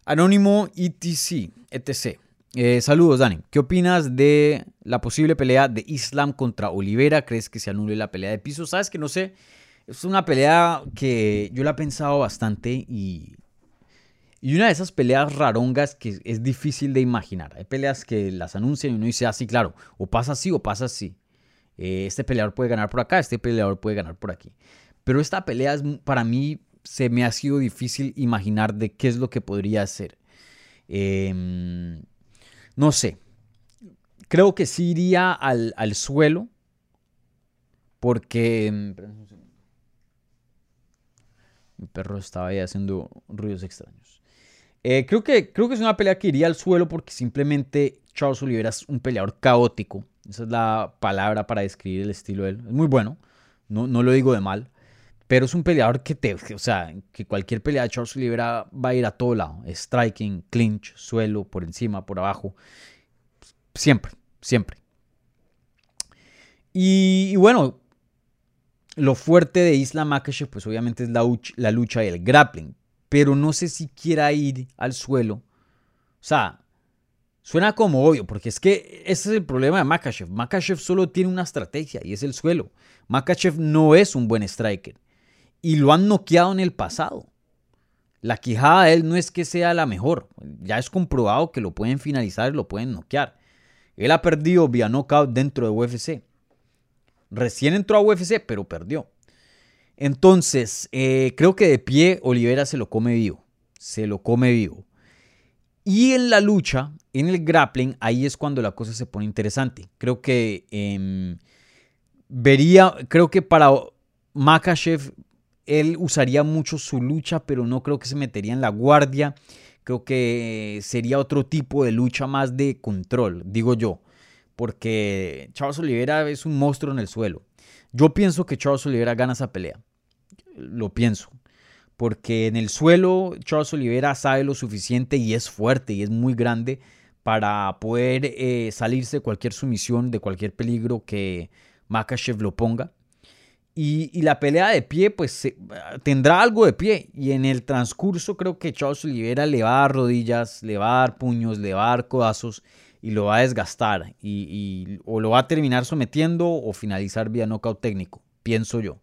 Anónimo ETC, etc. Eh, saludos, Dani. ¿Qué opinas de la posible pelea de Islam contra Olivera? ¿Crees que se anule la pelea de piso? Sabes que no sé. Es una pelea que yo la he pensado bastante y y una de esas peleas rarongas que es difícil de imaginar. Hay peleas que las anuncian y uno dice así, ah, claro, o pasa así o pasa así. Eh, este peleador puede ganar por acá, este peleador puede ganar por aquí. Pero esta pelea es, para mí se me ha sido difícil imaginar de qué es lo que podría hacer. Em, no sé. Creo que sí iría al, suelo. Porque... Em, Mi perro estaba ahí haciendo ruidos extraños. Eh, creo, que, creo que es una pelea que iría al suelo porque simplemente Charles Oliveira es un peleador caótico. Esa es la palabra para describir el estilo de él. Es muy bueno. No, no lo digo de mal. Pero es un peleador que te, o sea, que cualquier pelea de Charles Oliveira va a ir a todo lado. Striking, clinch, suelo, por encima, por abajo. Siempre, siempre. Y, bueno, lo fuerte de Isla Makhachev, pues obviamente es la, la lucha y el grappling. Pero no sé si quiera ir al suelo. O sea, suena como obvio, porque es que ese es el problema de Makachev. Makachev solo tiene una estrategia y es el suelo. Makachev no es un buen striker y lo han noqueado en el pasado. La quijada de él no es que sea la mejor, ya es comprobado que lo pueden finalizar y lo pueden noquear. Él ha perdido vía knockout dentro de UFC. Recién entró a UFC, pero perdió. Entonces, eh, creo que de pie Olivera se lo come vivo. Se lo come vivo. Y en la lucha, en el grappling, ahí es cuando la cosa se pone interesante. Creo que em, vería, creo que para Makachev él usaría mucho su lucha, pero no creo que se metería en la guardia. Creo que sería otro tipo de lucha más de control, digo yo. Porque Charles Oliveira es un monstruo en el suelo. Yo pienso que Charles Oliveira gana esa pelea. Lo pienso. Porque en el suelo Charles Oliveira sabe lo suficiente y es fuerte y es muy grande para poder eh, salirse de cualquier sumisión, de cualquier peligro que Makachev lo ponga. Y, la pelea de pie, pues tendrá algo de pie. Y en el transcurso creo que Charles Oliveira le va a dar rodillas, le va a dar puños, le va a dar codazos y lo va a desgastar. Y, o lo va a terminar sometiendo o finalizar vía knockout técnico, pienso yo.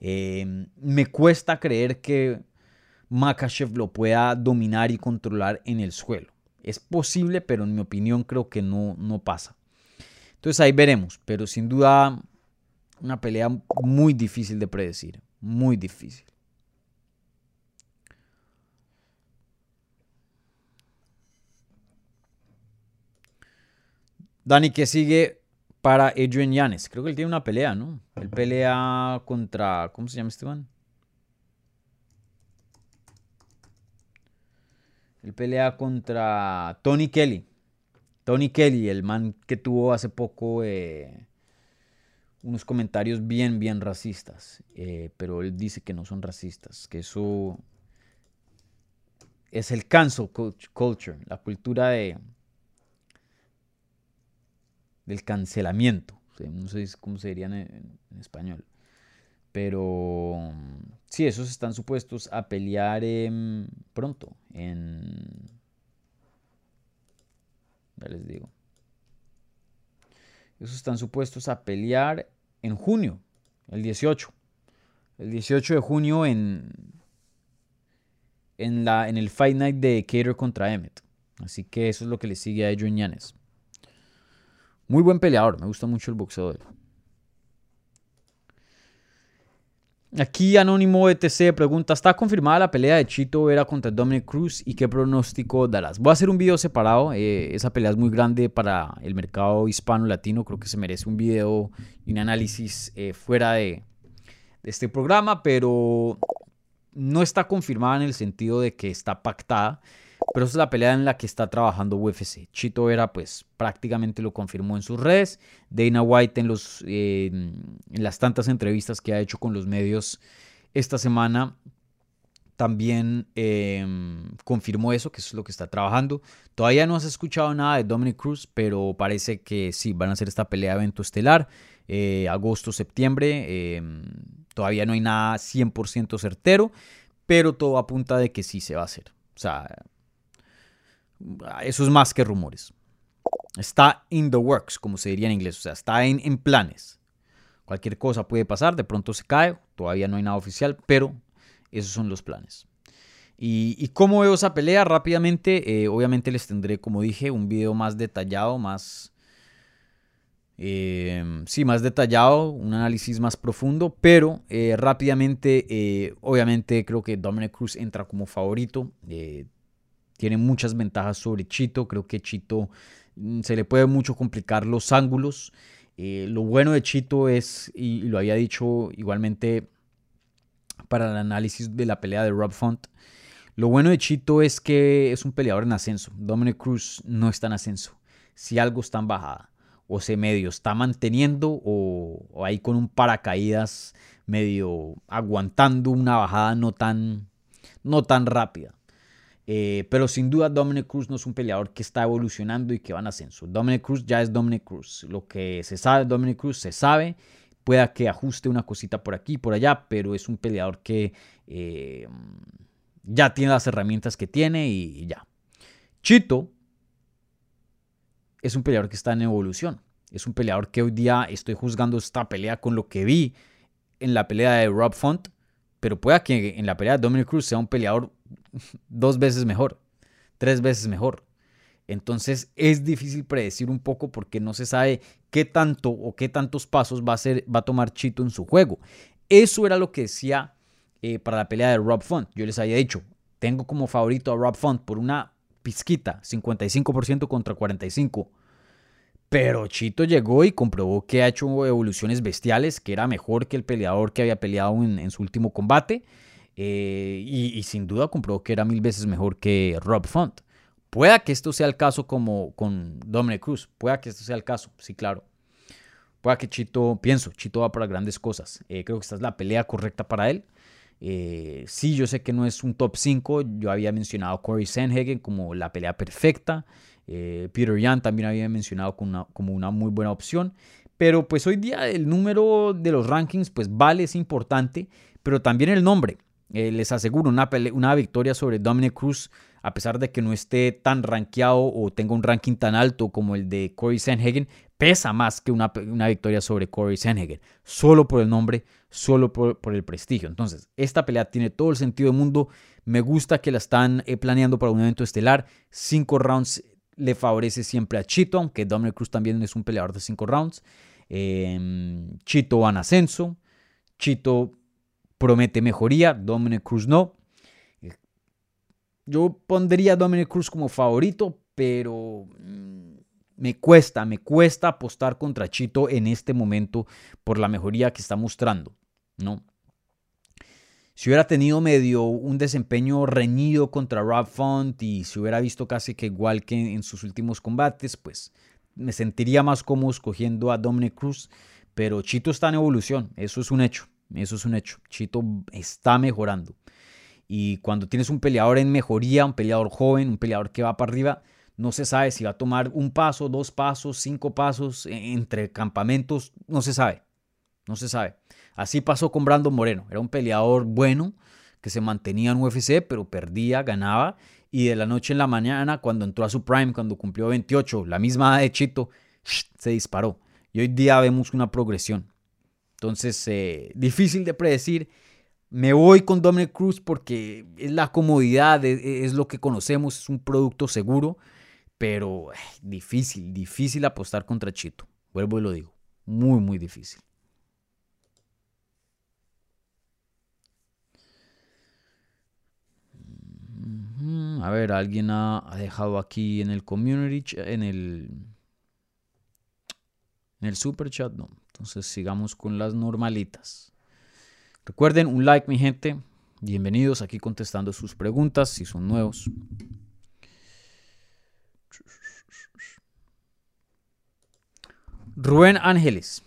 Em, me cuesta creer que Makachev lo pueda dominar y controlar en el suelo. Es posible, pero en mi opinión creo que no, no pasa. Entonces ahí veremos, pero sin duda una pelea muy difícil de predecir, muy difícil. Dani, ¿qué sigue para Adrian Yanes? Creo que él tiene una pelea, ¿no? Él pelea contra. ¿Cómo se llama este man? Él pelea contra Tony Kelly. Tony Kelly, el man que tuvo hace poco eh, unos comentarios bien, bien racistas, eh, pero él dice que no son racistas, que eso es el cancel culture, la cultura de del cancelamiento, no sé cómo se diría en, español, pero sí, esos están supuestos a pelear pronto, en... Ya les digo. Esos están supuestos a pelear en junio, el 18. El 18 de junio en, en, la, en el Fight Night de Cater contra Emmett. Así que eso es lo que le sigue a Adrian Yanes. Muy buen peleador, me gusta mucho el boxeo de él. Aquí Anónimo ETC pregunta, ¿está confirmada la pelea de Chito Vera contra Dominic Cruz y qué pronóstico darás? Voy a hacer un video separado, eh, esa pelea es muy grande para el mercado hispano-latino, creo que se merece un video y un análisis eh, fuera de, de este programa, pero no está confirmada en el sentido de que está pactada. Pero esa es la pelea en la que está trabajando UFC. Chito Vera, pues prácticamente lo confirmó en sus redes. Dana White en, los, en las tantas entrevistas que ha hecho con los medios esta semana también em, confirmó eso, que eso es lo que está trabajando. Todavía no has escuchado nada de Dominic Cruz, pero parece que sí, van a hacer esta pelea de evento estelar, eh, agosto, septiembre. Em, todavía no hay nada 100% certero, pero todo apunta de que sí se va a hacer. O sea, eso es más que rumores. Está in the works, como se diría en inglés. O sea, está en, en planes. Cualquier cosa puede pasar, de pronto se cae, todavía no hay nada oficial, pero esos son los planes. Y, cómo veo esa pelea rápidamente, eh, obviamente les tendré, como dije, un video más detallado, más Eh, sí, más detallado, un análisis más profundo, pero eh, rápidamente, eh, obviamente creo que Dominic Cruz entra como favorito. Tiene muchas ventajas sobre Chito. Creo que Chito mm, se le puede mucho complicar los ángulos. lo bueno de Chito es, y, lo había dicho igualmente para el análisis de la pelea de Rob Font, lo bueno de Chito es que es un peleador en ascenso. Dominic Cruz no está en ascenso. Si algo está en bajada o se medio está manteniendo o, ahí con un paracaídas medio aguantando una bajada no tan, no tan rápida. Eh, pero sin duda Dominic Cruz no es un peleador que está evolucionando y que va en ascenso. Dominic Cruz ya es Dominic Cruz. Lo que se sabe de Dominic Cruz se sabe. Pueda que ajuste una cosita por aquí, por allá, pero es un peleador que eh, ya tiene las herramientas que tiene y ya. Chito es un peleador que está en evolución. Es un peleador que hoy día estoy juzgando esta pelea con lo que vi en la pelea de Rob Font, pero pueda que en la pelea Dominic Cruz sea un peleador dos veces mejor, tres veces mejor. Entonces es difícil predecir un poco porque no se sabe qué tanto o qué tantos pasos va a, va a tomar Chito en su juego. Eso era lo que decía eh, para la pelea de Rob Font. Yo les había dicho, tengo como favorito a Rob Font por una pizquita, 55% contra 45%. Pero Chito llegó y comprobó que ha hecho evoluciones bestiales, que era mejor que el peleador que había peleado en, su último combate. Eh, y, sin duda comprobó que era mil veces mejor que Rob Font. Pueda que esto sea el caso como con Dominic Cruz. Pueda que esto sea el caso, sí, claro. Pueda que Chito, pienso, Chito va para grandes cosas. Eh, creo que esta es la pelea correcta para él. Eh, sí, yo sé que no es un top 5. Yo había mencionado a Corey Sanhagen como la pelea perfecta. Eh, Peter Yan también había mencionado como una, muy buena opción. Pero pues hoy día el número de los rankings pues vale, es importante. Pero también el nombre. Eh, les aseguro, una, victoria sobre Dominic Cruz, a pesar de que no esté tan rankeado o tenga un ranking tan alto como el de Corey Sanhagen, pesa más que una, victoria sobre Corey Sanhagen, solo por el nombre, solo por, el prestigio. Entonces, esta pelea tiene todo el sentido del mundo. Me gusta que la están eh, planeando para un evento estelar. Cinco rounds le favorece siempre a Chito, aunque Dominic Cruz también es un peleador de cinco rounds. Em, Chito va en ascenso. Chito promete mejoría, Dominic Cruz no. Yo pondría a Dominic Cruz como favorito, pero mm, me cuesta, me cuesta apostar contra Chito en este momento por la mejoría que está mostrando, ¿no? Si hubiera tenido medio un desempeño reñido contra Rob Font y si hubiera visto casi que igual que en sus últimos combates, pues me sentiría más cómodo escogiendo a Dominic Cruz, pero Chito está en evolución, eso es un hecho, eso es un hecho. Chito está mejorando. Y cuando tienes un peleador en mejoría, un peleador joven, un peleador que va para arriba, no se sabe si va a tomar un paso, dos pasos, cinco pasos e, entre campamentos. No se sabe. No se sabe. Así pasó con Brandon Moreno. Era un peleador bueno que se mantenía en UFC, pero perdía, ganaba. Y de la noche en la mañana, cuando entró a su prime, cuando cumplió 28, la misma edad de Chito, se disparó. Y hoy día vemos una progresión. Entonces, eh, difícil de predecir. Me voy con Dominic Cruz porque es la comodidad, es lo que conocemos, es un producto seguro. Pero difícil, difícil apostar contra Chito. Vuelvo y lo digo. Muy, muy difícil. A ver, alguien ha, dejado aquí en el community, en el, en el super chat. No. Entonces sigamos con las normalitas. Recuerden un like, mi gente. Bienvenidos aquí contestando sus preguntas si son nuevos. Rubén Ángeles.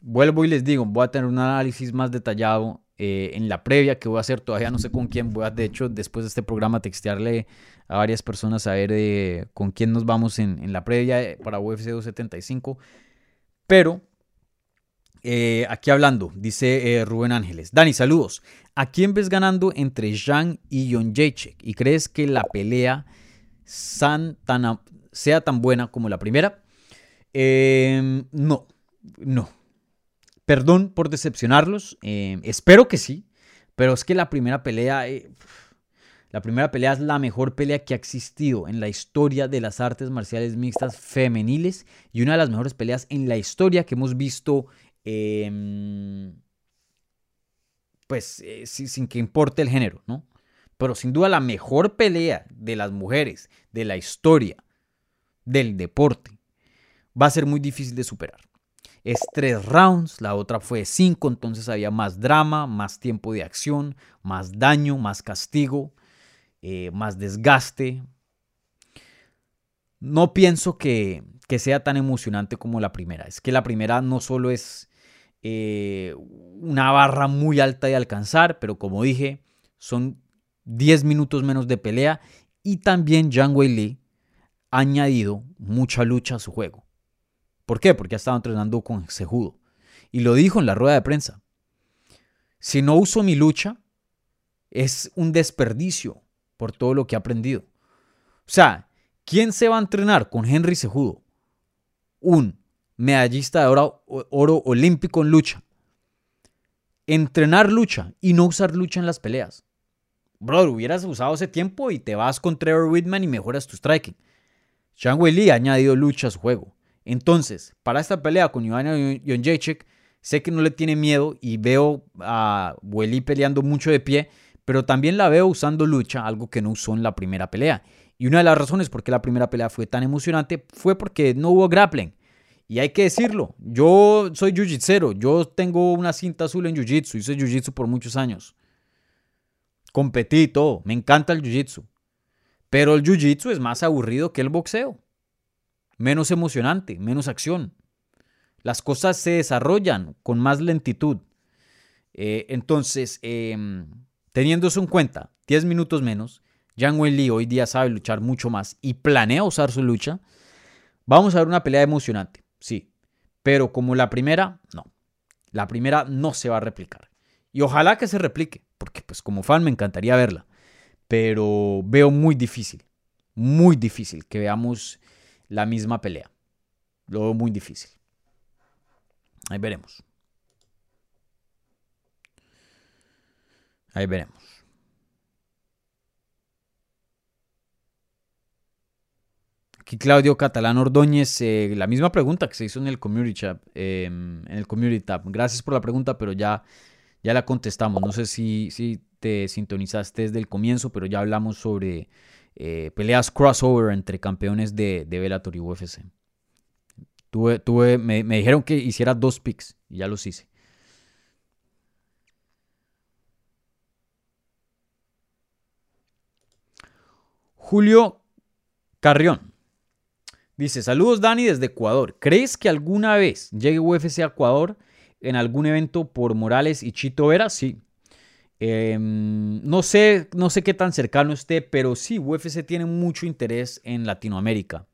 Vuelvo y les digo, voy a tener un análisis más detallado eh, en la previa que voy a hacer. Todavía no sé con quién. Voy a, de hecho, después de este programa, textearle a varias personas a ver eh, con quién nos vamos en, la previa eh, para UFC 275. Pero aquí hablando, dice Rubén Ángeles. Dani, saludos. ¿A quién ves ganando entre Zhang y Jon Jacek? ¿Y crees que la pelea sea tan buena como la primera? Em, no, no. Perdón por decepcionarlos. Em, espero que sí. Pero es que la primera pelea, eh, La primera pelea es la mejor pelea que ha existido en la historia de las artes marciales mixtas femeniles y una de las mejores peleas en la historia que hemos visto, em, pues eh, sin que importe el género, ¿no? Pero sin duda la mejor pelea de las mujeres de la historia del deporte va a ser muy difícil de superar. Es tres rounds, la otra fue cinco, entonces había más drama, más tiempo de acción, más daño, más castigo, eh, más desgaste. No pienso que, sea tan emocionante como la primera. Es que la primera no solo es eh, una barra muy alta de alcanzar, pero como dije, son 10 minutos menos de pelea y también Zhang Wei Li ha añadido mucha lucha a su juego. ¿Por qué? Porque ha estado entrenando con Sejudo. Y lo dijo en la rueda de prensa. Si no uso mi lucha, es un desperdicio por todo lo que ha aprendido. O sea, ¿quién se va a entrenar con Henry Sejudo? Un medallista de oro, oro olímpico en lucha. Entrenar lucha y no usar lucha en las peleas. Brother, hubieras usado ese tiempo y te vas con Trevor Whitman y mejoras tu striking. Sean Wei ha añadido lucha a su juego. Entonces, para esta pelea con Ivana Jonjacek, sé que no le tiene miedo y veo a Weili peleando mucho de pie, pero también la veo usando lucha, algo que no usó en la primera pelea. Y una de las razones por qué la primera pelea fue tan emocionante fue porque no hubo grappling. Y hay que decirlo, yo soy jiu-jitsu, yo tengo una cinta azul en jiu-jitsu, hice jiu-jitsu por muchos años. Competí todo, me encanta el jiu-jitsu. Pero el jiu-jitsu es más aburrido que el boxeo. Menos emocionante, menos acción. Las cosas se desarrollan con más lentitud. Eh, entonces, em, teniendo eso en cuenta, 10 minutos menos, Yang Wen hoy día sabe luchar mucho más y planea usar su lucha. Vamos a ver una pelea emocionante, sí. Pero como la primera, no. La primera no se va a replicar. Y ojalá que se replique, porque pues como fan me encantaría verla pero veo muy difícil, muy difícil que veamos la misma pelea. Lo veo muy difícil. Ahí veremos. Ahí veremos. Aquí Claudio Catalán Ordóñez, eh, la misma pregunta que se hizo en el Community Tab. Em, en el Community Tab. Gracias por la pregunta, pero ya, ya la contestamos. No sé si, si te sintonizaste desde el comienzo, pero ya hablamos sobre eh, peleas crossover entre campeones de, de Bellator y UFC. Tuve, tuve, me, dijeron que hiciera dos picks y ya los hice. Julio Carrión dice: Saludos, Dani, desde Ecuador. ¿Crees que alguna vez llegue UFC a Ecuador en algún evento por Morales y Chito Vera? Sí, Em, no, sé, no sé qué tan cercano esté, pero sí, UFC tiene mucho interés en Latinoamérica.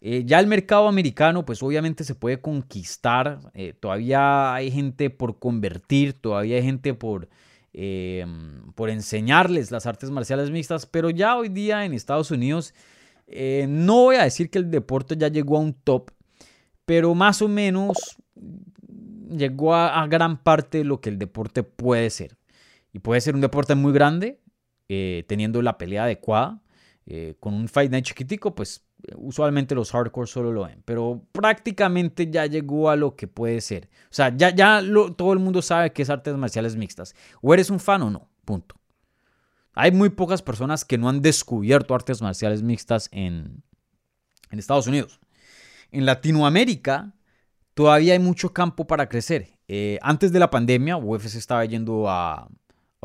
Eh, ya el mercado americano, pues obviamente se puede conquistar. Eh, todavía hay gente por convertir, todavía hay gente por, em, por enseñarles las artes marciales mixtas, pero ya hoy día en Estados Unidos, eh, no voy a decir que el deporte ya llegó a un top, pero más o menos llegó a gran parte de lo que el deporte puede ser. Y puede ser un deporte muy grande, eh, teniendo la pelea adecuada. Eh, con un Fight Night chiquitico, pues usualmente los hardcore solo lo ven. Pero prácticamente ya llegó a lo que puede ser. O sea, ya, ya todo el mundo sabe que es artes marciales mixtas. O eres un fan o no. Punto. Hay muy pocas personas que no han descubierto artes marciales mixtas en, en Estados Unidos. En Latinoamérica todavía hay mucho campo para crecer. Eh, antes de la pandemia, UFC estaba yendo a,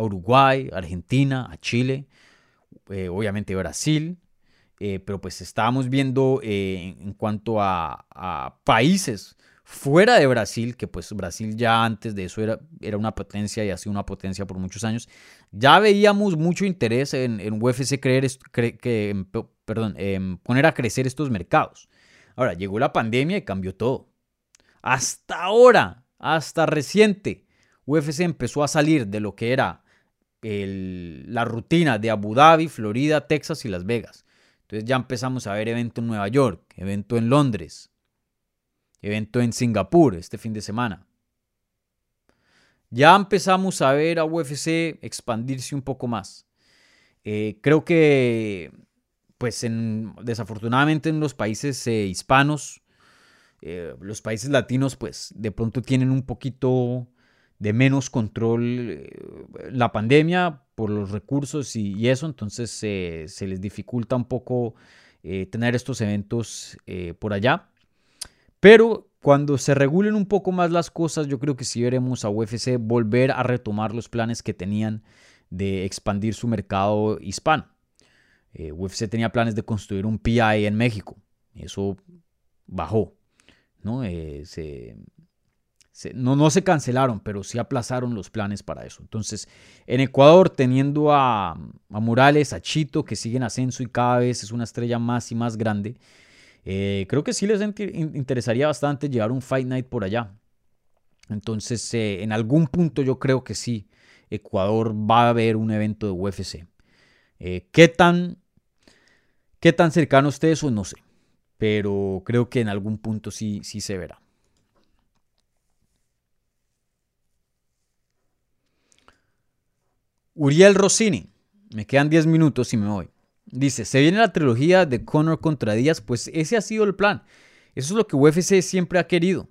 a Uruguay, Argentina, a Chile, eh, obviamente Brasil, eh, pero pues estábamos viendo eh, en cuanto a, países fuera de Brasil, que pues Brasil ya antes de eso era, era una potencia y ha sido una potencia por muchos años, ya veíamos mucho interés en, en UFC creer, que, perdón, poner a crecer estos mercados. Ahora, llegó la pandemia y cambió todo. Hasta ahora, hasta reciente, UFC empezó a salir de lo que era la rutina de Abu Dhabi, Florida, Texas y Las Vegas. Entonces ya empezamos a ver evento en Nueva York, evento en Londres, evento en Singapur este fin de semana. Ya empezamos a ver a UFC expandirse un poco más. Eh, creo que, pues, en, desafortunadamente en los países eh, hispanos, eh, los países latinos, pues, de pronto tienen un poquito de menos control la pandemia por los recursos y, eso, entonces se les dificulta un poco tener estos eventos por allá. Pero cuando se regulen un poco más las cosas, yo creo que sí veremos a UFC volver a retomar los planes que tenían de expandir su mercado hispano. Eh, UFC tenía planes de construir un PI en México. Eso bajó. ¿no? Eh, no, no se cancelaron, pero sí aplazaron los planes para eso. Entonces, en Ecuador, teniendo a, a Morales, a Chito, que sigue en ascenso y cada vez es una estrella más y más grande, eh, creo que sí les interesaría bastante llevar un Fight Night por allá. Entonces, eh, en algún punto yo creo que sí, Ecuador va a haber un evento de UFC. Eh, ¿qué, tan, ¿Qué tan cercano esté eso? No sé. Pero creo que en algún punto sí, sí se verá. Uriel Rossini. Me quedan 10 minutos y me voy. Dice, se viene la trilogía de Conor contra Díaz, pues ese ha sido el plan. Eso es lo que UFC siempre ha querido.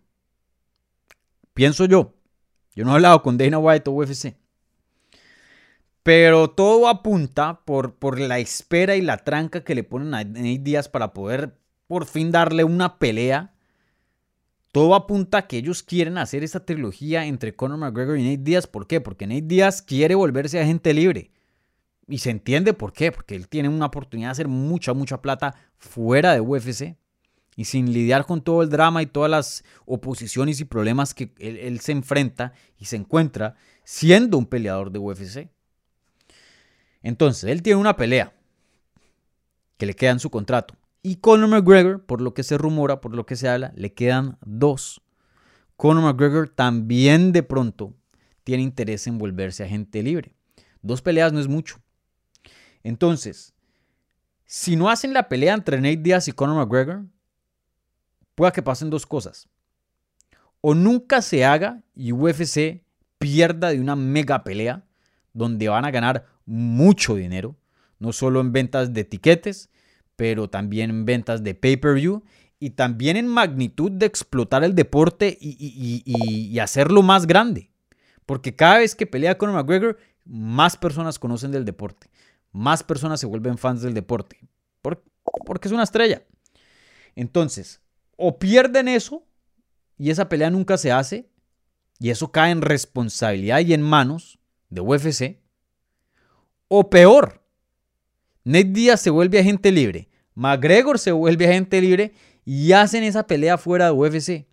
Pienso yo. Yo no he hablado con Dana White o UFC. Pero todo apunta por, por la espera y la tranca que le ponen a Nate Díaz para poder por fin darle una pelea. Todo apunta a que ellos quieren hacer esta trilogía entre Conor McGregor y Nate Díaz. ¿Por qué? Porque Nate Díaz quiere volverse agente libre. Y se entiende por qué, porque él tiene una oportunidad de hacer mucha, mucha plata fuera de UFC y sin lidiar con todo el drama y todas las oposiciones y problemas que él, se enfrenta y se encuentra siendo un peleador de UFC. Entonces, él tiene una pelea que le queda en su contrato. Y Conor McGregor, por lo que se rumora, por lo que se habla, le quedan dos. Conor McGregor también de pronto tiene interés en volverse agente libre. Dos peleas no es mucho. Entonces, si no hacen la pelea entre Nate Diaz y Conor McGregor, pueda que pasen dos cosas. O nunca se haga y UFC pierda de una mega pelea donde van a ganar mucho dinero, no solo en ventas de etiquetes, pero también en ventas de pay-per-view y también en magnitud de explotar el deporte y, y, hacerlo más grande. Porque cada vez que pelea Conor McGregor, más personas conocen del deporte más personas se vuelven fans del deporte. porque es una estrella. Entonces, o pierden eso y esa pelea nunca se hace, y eso cae en responsabilidad y en manos de UFC, o peor, Nate Díaz se vuelve agente libre, McGregor se vuelve agente libre y hacen esa pelea fuera de UFC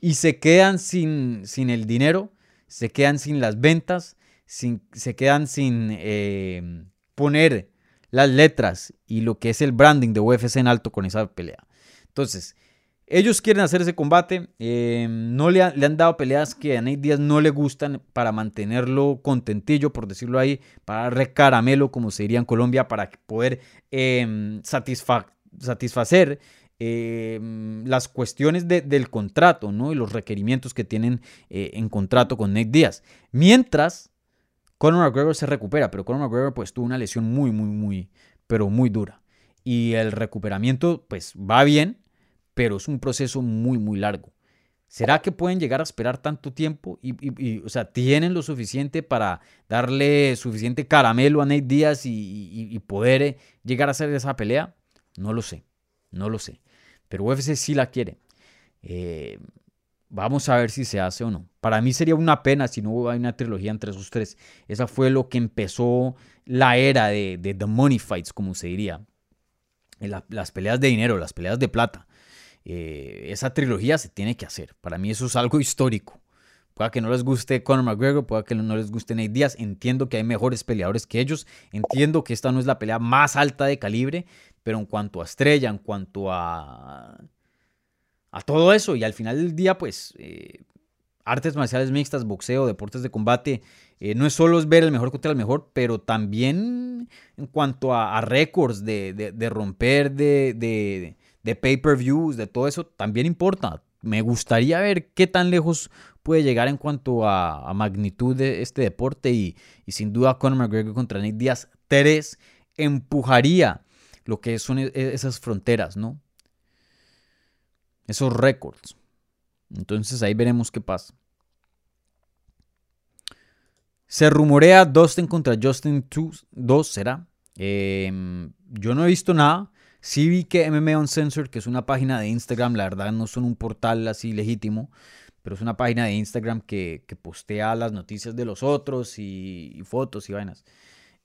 y se quedan sin, sin el dinero, se quedan sin las ventas, sin, se quedan sin eh, poner las letras y lo que es el branding de UFC en alto con esa pelea. Entonces, ellos quieren hacer ese combate. Em, no le, han dado peleas que a Nate Díaz no le gustan para mantenerlo contentillo, por decirlo ahí, para recaramelo, como se diría en Colombia, para poder em, satisfacer em, las cuestiones del contrato ¿no? y los requerimientos que tienen eh, en contrato con Nate Díaz. Mientras Conor McGregor se recupera, pero Conor McGregor pues tuvo una lesión muy, muy, muy, pero muy dura. Y el recuperamiento pues va bien, pero es un proceso muy, muy largo. ¿Será que pueden llegar a esperar tanto tiempo? Y, o sea, ¿tienen lo suficiente para darle suficiente caramelo a Nate Díaz y, poder eh, llegar a hacer esa pelea? No lo sé, no lo sé. Pero UFC sí la quiere. Eh, Vamos a ver si se hace o no. Para mí sería una pena si no hay una trilogía entre esos tres. Esa fue lo que empezó la era de, The Money Fights, como se diría. las peleas de dinero, las peleas de plata. Eh, esa trilogía se tiene que hacer. Para mí eso es algo histórico. Pueda que no les guste Conor McGregor, pueda que no les guste Nate Diaz. Entiendo que hay mejores peleadores que ellos. Entiendo que esta no es la pelea más alta de calibre. Pero en cuanto a estrella, en cuanto a a todo eso y al final del día, pues, eh, artes marciales mixtas, boxeo, deportes de combate, eh, no es solo ver el mejor contra el mejor, pero también en cuanto a, récords de, romper, de, pay-per-views, de todo eso, también importa. Me gustaría ver qué tan lejos puede llegar en cuanto a, magnitud de este deporte y, sin duda Conor McGregor contra Nick Díaz Teres empujaría lo que son e- esas fronteras, ¿no? Esos récords. Entonces ahí veremos qué pasa. Se rumorea Dustin contra Justin 2, ¿será? Em, yo no he visto nada. Sí vi que MMA Uncensored, que es una página de Instagram, la verdad no son un portal así legítimo, pero es una página de Instagram que, postea las noticias de los otros y, fotos y vainas.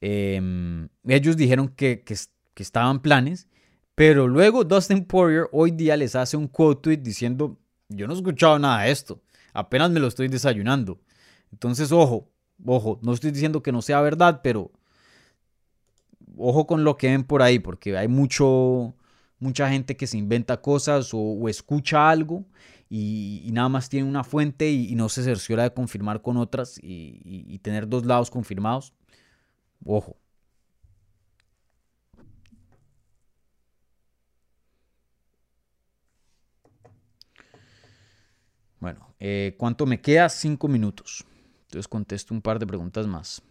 Em, ellos dijeron que, que, que estaban planes, pero luego Dustin Poirier hoy día les hace un quote tweet diciendo, yo no he escuchado nada de esto, apenas me lo estoy desayunando. Entonces, ojo, ojo, no estoy diciendo que no sea verdad, pero ojo con lo que ven por ahí, porque hay mucho, mucha gente que se inventa cosas o, escucha algo y, nada más tiene una fuente y, no se cerciora de confirmar con otras y, tener dos lados confirmados. Ojo. Bueno, eh, ¿cuánto me queda? Cinco minutos. Entonces contesto un par de preguntas más.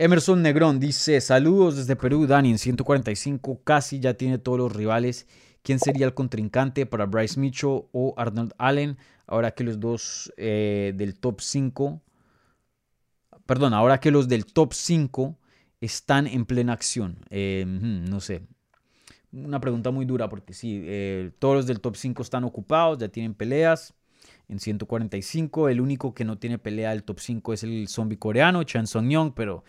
Emerson Negrón dice, saludos desde Perú, Dani, en 145 casi ya tiene todos los rivales. ¿Quién sería el contrincante para Bryce Mitchell o Arnold Allen? Ahora que los dos eh, del top 5, perdón, ahora que los del top 5 están en plena acción. Eh, no sé, una pregunta muy dura porque sí, eh, todos los del top 5 están ocupados, ya tienen peleas en 145. El único que no tiene pelea del top 5 es el zombie coreano, Chan Song Young, pero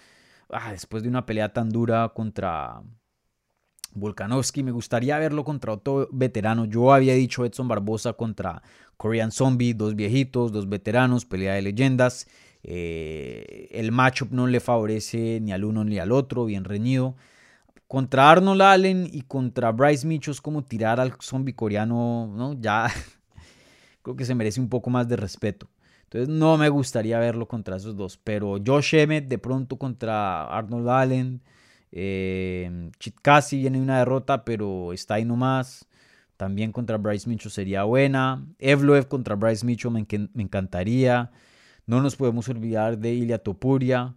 ah, después de una pelea tan dura contra Volkanovski, me gustaría verlo contra otro veterano. Yo había dicho Edson Barbosa contra Korean Zombie, dos viejitos, dos veteranos, pelea de leyendas. Eh, el matchup no le favorece ni al uno ni al otro, bien reñido. Contra Arnold Allen y contra Bryce Mitchell es como tirar al zombie coreano, ¿no? Ya creo que se merece un poco más de respeto. Entonces no me gustaría verlo contra esos dos. Pero Josh Emmett de pronto contra Arnold Allen. Eh, Chitkasi viene una derrota, pero está ahí nomás. También contra Bryce Mitchell sería buena. Evloev contra Bryce Mitchell me, encantaría. No nos podemos olvidar de Ilya Topuria.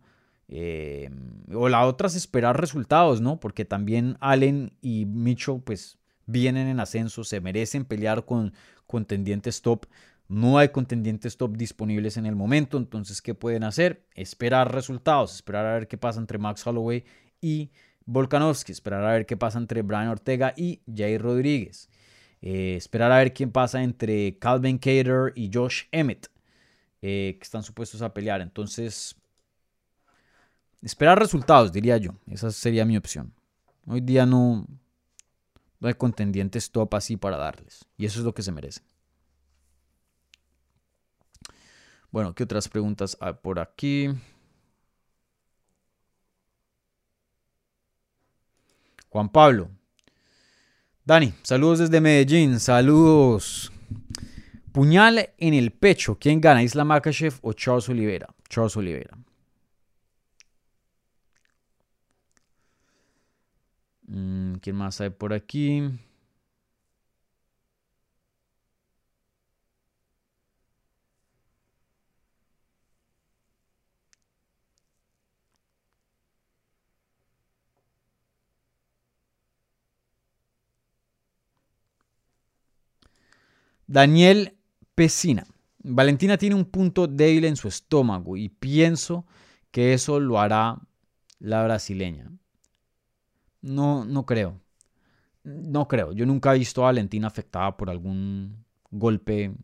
Eh, o la otra es esperar resultados, ¿no? Porque también Allen y Mitchell, pues, vienen en ascenso, se merecen pelear con contendientes top. No hay contendientes top disponibles en el momento, entonces, ¿qué pueden hacer? Esperar resultados, esperar a ver qué pasa entre Max Holloway y Volkanovski, esperar a ver qué pasa entre Brian Ortega y Jay Rodríguez, eh, esperar a ver quién pasa entre Calvin Cater y Josh Emmett, eh, que están supuestos a pelear. Entonces, esperar resultados, diría yo. Esa sería mi opción. Hoy día no, no hay contendientes top así para darles. Y eso es lo que se merecen. Bueno, ¿qué otras preguntas hay por aquí? Juan Pablo. Dani, saludos desde Medellín, saludos. Puñal en el pecho, ¿quién gana? ¿Isla Makachev o Charles Oliveira? Charles Oliveira. Mm, ¿Quién más hay por aquí? Daniel Pesina. Valentina tiene un punto débil en su estómago y pienso que eso lo hará la brasileña. No, no creo. No creo. Yo nunca he visto a Valentina afectada por algún golpe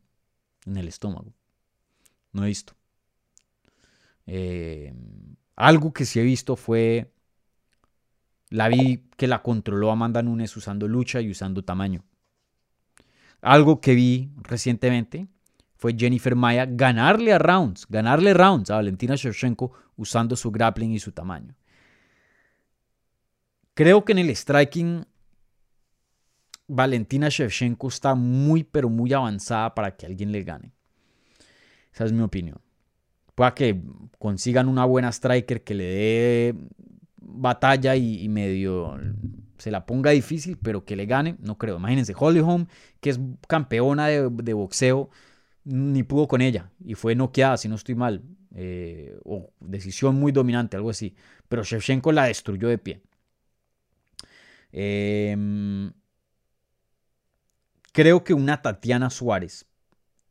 en el estómago. No he visto. Eh, algo que sí he visto fue. La vi que la controló Amanda Nunes usando lucha y usando tamaño. Algo que vi recientemente fue Jennifer Maya ganarle a rounds, ganarle rounds a Valentina Shevchenko usando su grappling y su tamaño. Creo que en el striking Valentina Shevchenko está muy pero muy avanzada para que alguien le gane. Esa es mi opinión. Pueda que consigan una buena striker que le dé batalla y, y medio se la ponga difícil, pero que le gane, no creo. Imagínense, Holly Holm, que es campeona de, boxeo, ni pudo con ella y fue noqueada, si no estoy mal, eh, o decisión muy dominante, algo así. Pero Shevchenko la destruyó de pie. Em, creo que una Tatiana Suárez,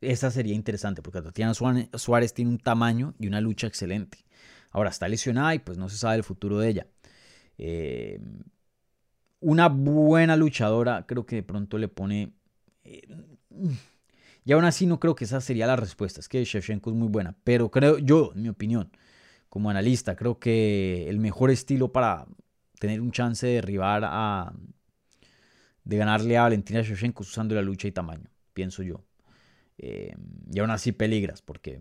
esa sería interesante, porque Tatiana Suárez tiene un tamaño y una lucha excelente. Ahora está lesionada y pues no se sabe el futuro de ella. Eh, una buena luchadora, creo que de pronto le pone... Eh, y aún así no creo que esa sería la respuesta. Es que Shevchenko es muy buena. Pero creo, yo, en mi opinión, como analista, creo que el mejor estilo para tener un chance de derribar a... de ganarle a Valentina Shevchenko es usando la lucha y tamaño, pienso yo. Eh, y aún así peligras, porque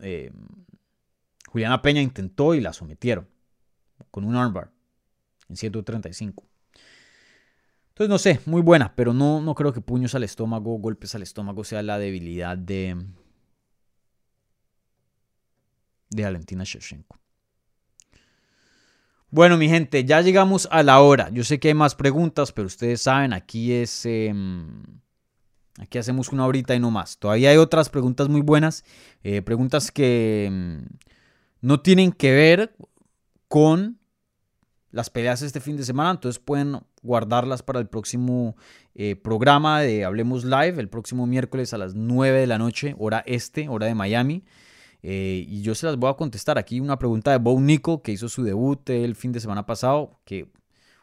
eh, Juliana Peña intentó y la sometieron con un armbar en 135. Entonces, no sé, muy buena, pero no, no creo que puños al estómago, golpes al estómago sea la debilidad de, de Valentina Shevchenko. Bueno, mi gente, ya llegamos a la hora. Yo sé que hay más preguntas, pero ustedes saben, aquí es. Em, aquí hacemos una horita y no más. Todavía hay otras preguntas muy buenas. Eh, preguntas que em, no tienen que ver con las peleas este fin de semana, entonces pueden guardarlas para el próximo eh, programa de Hablemos Live, el próximo miércoles a las 9 de la noche, hora este, hora de Miami. Eh, y yo se las voy a contestar. Aquí una pregunta de Bo Nico, que hizo su debut el fin de semana pasado, que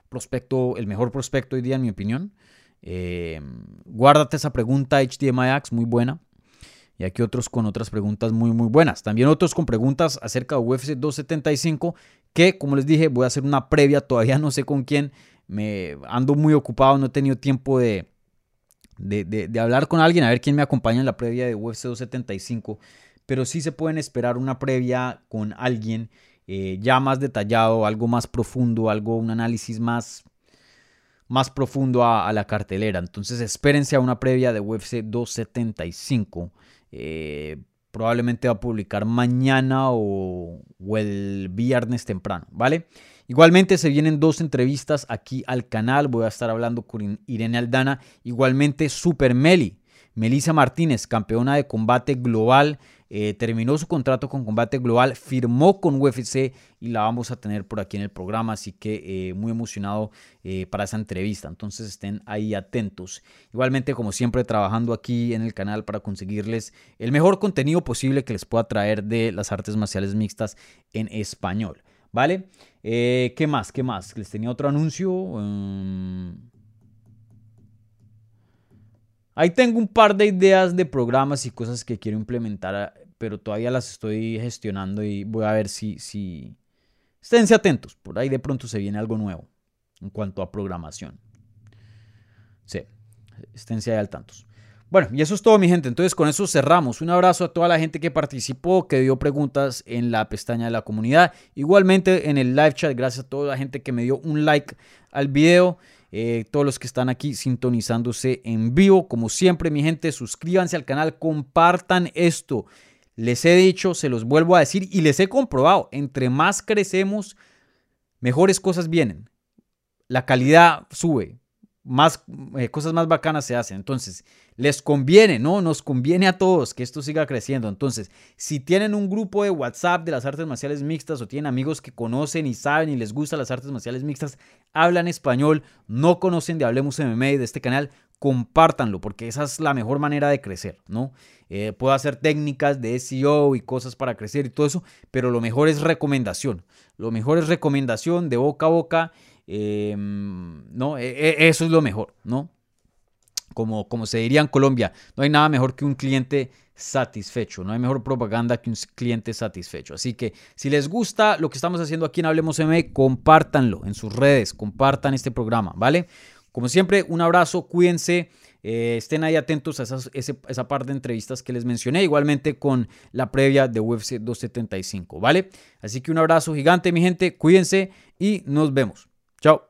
prospecto, el mejor prospecto hoy día en mi opinión. Eh, guárdate esa pregunta HDMI Axe, muy buena. Y aquí otros con otras preguntas muy muy buenas. También otros con preguntas acerca de UFC 275, que como les dije voy a hacer una previa, todavía no sé con quién. Me ando muy ocupado, no he tenido tiempo de, de, de hablar con alguien, a ver quién me acompaña en la previa de UFC 275 pero sí se pueden esperar una previa con alguien eh, ya más detallado, algo más profundo, algo, un análisis más, más profundo a, la cartelera. Entonces espérense a una previa de UFC 275. Eh, probablemente va a publicar mañana o, el viernes temprano, ¿vale? Igualmente se vienen dos entrevistas aquí al canal. Voy a estar hablando con Irene Aldana. Igualmente Super Meli. Melissa Martínez, campeona de combate global. Eh, terminó su contrato con Combate Global, firmó con UFC y la vamos a tener por aquí en el programa, así que eh, muy emocionado eh, para esa entrevista, entonces estén ahí atentos. Igualmente, como siempre, trabajando aquí en el canal para conseguirles el mejor contenido posible que les pueda traer de las artes marciales mixtas en español, ¿vale? ¿Qué más? ¿Qué más? Les tenía otro anuncio. Mm. Ahí tengo un par de ideas de programas y cosas que quiero implementar, pero todavía las estoy gestionando y voy a ver si, si... Esténse atentos, por ahí de pronto se viene algo nuevo en cuanto a programación. Sí, esténse ahí al tantos. Bueno, y eso es todo, mi gente. Entonces, con eso cerramos. Un abrazo a toda la gente que participó, que dio preguntas en la pestaña de la comunidad. Igualmente en el live chat, gracias a toda la gente que me dio un like al video. Eh, todos los que están aquí sintonizándose en vivo. Como siempre, mi gente, suscríbanse al canal, compartan esto. Les he dicho, se los vuelvo a decir y les he comprobado, entre más crecemos, mejores cosas vienen. La calidad sube, más eh, cosas más bacanas se hacen. Entonces, les conviene, ¿no? Nos conviene a todos que esto siga creciendo. Entonces, si tienen un grupo de WhatsApp de las artes marciales mixtas o tienen amigos que conocen y saben y les gustan las artes marciales mixtas, hablan español, no conocen de Hablemos MMA de este canal, compártanlo porque esa es la mejor manera de crecer, ¿no? Eh, puedo hacer técnicas de SEO y cosas para crecer y todo eso, pero lo mejor es recomendación. Lo mejor es recomendación de boca a boca Em, no, e, e, eso es lo mejor, ¿no? Como, como se diría en Colombia, no hay nada mejor que un cliente satisfecho, no hay mejor propaganda que un cliente satisfecho. Así que si les gusta lo que estamos haciendo aquí en Hablemos M, compártanlo en sus redes, compartan este programa, ¿vale? Como siempre, un abrazo, cuídense. Eh, estén ahí atentos a esa parte de entrevistas que les mencioné, igualmente con la previa de UFC 275, ¿vale? Así que un abrazo gigante, mi gente, cuídense y nos vemos. Chao.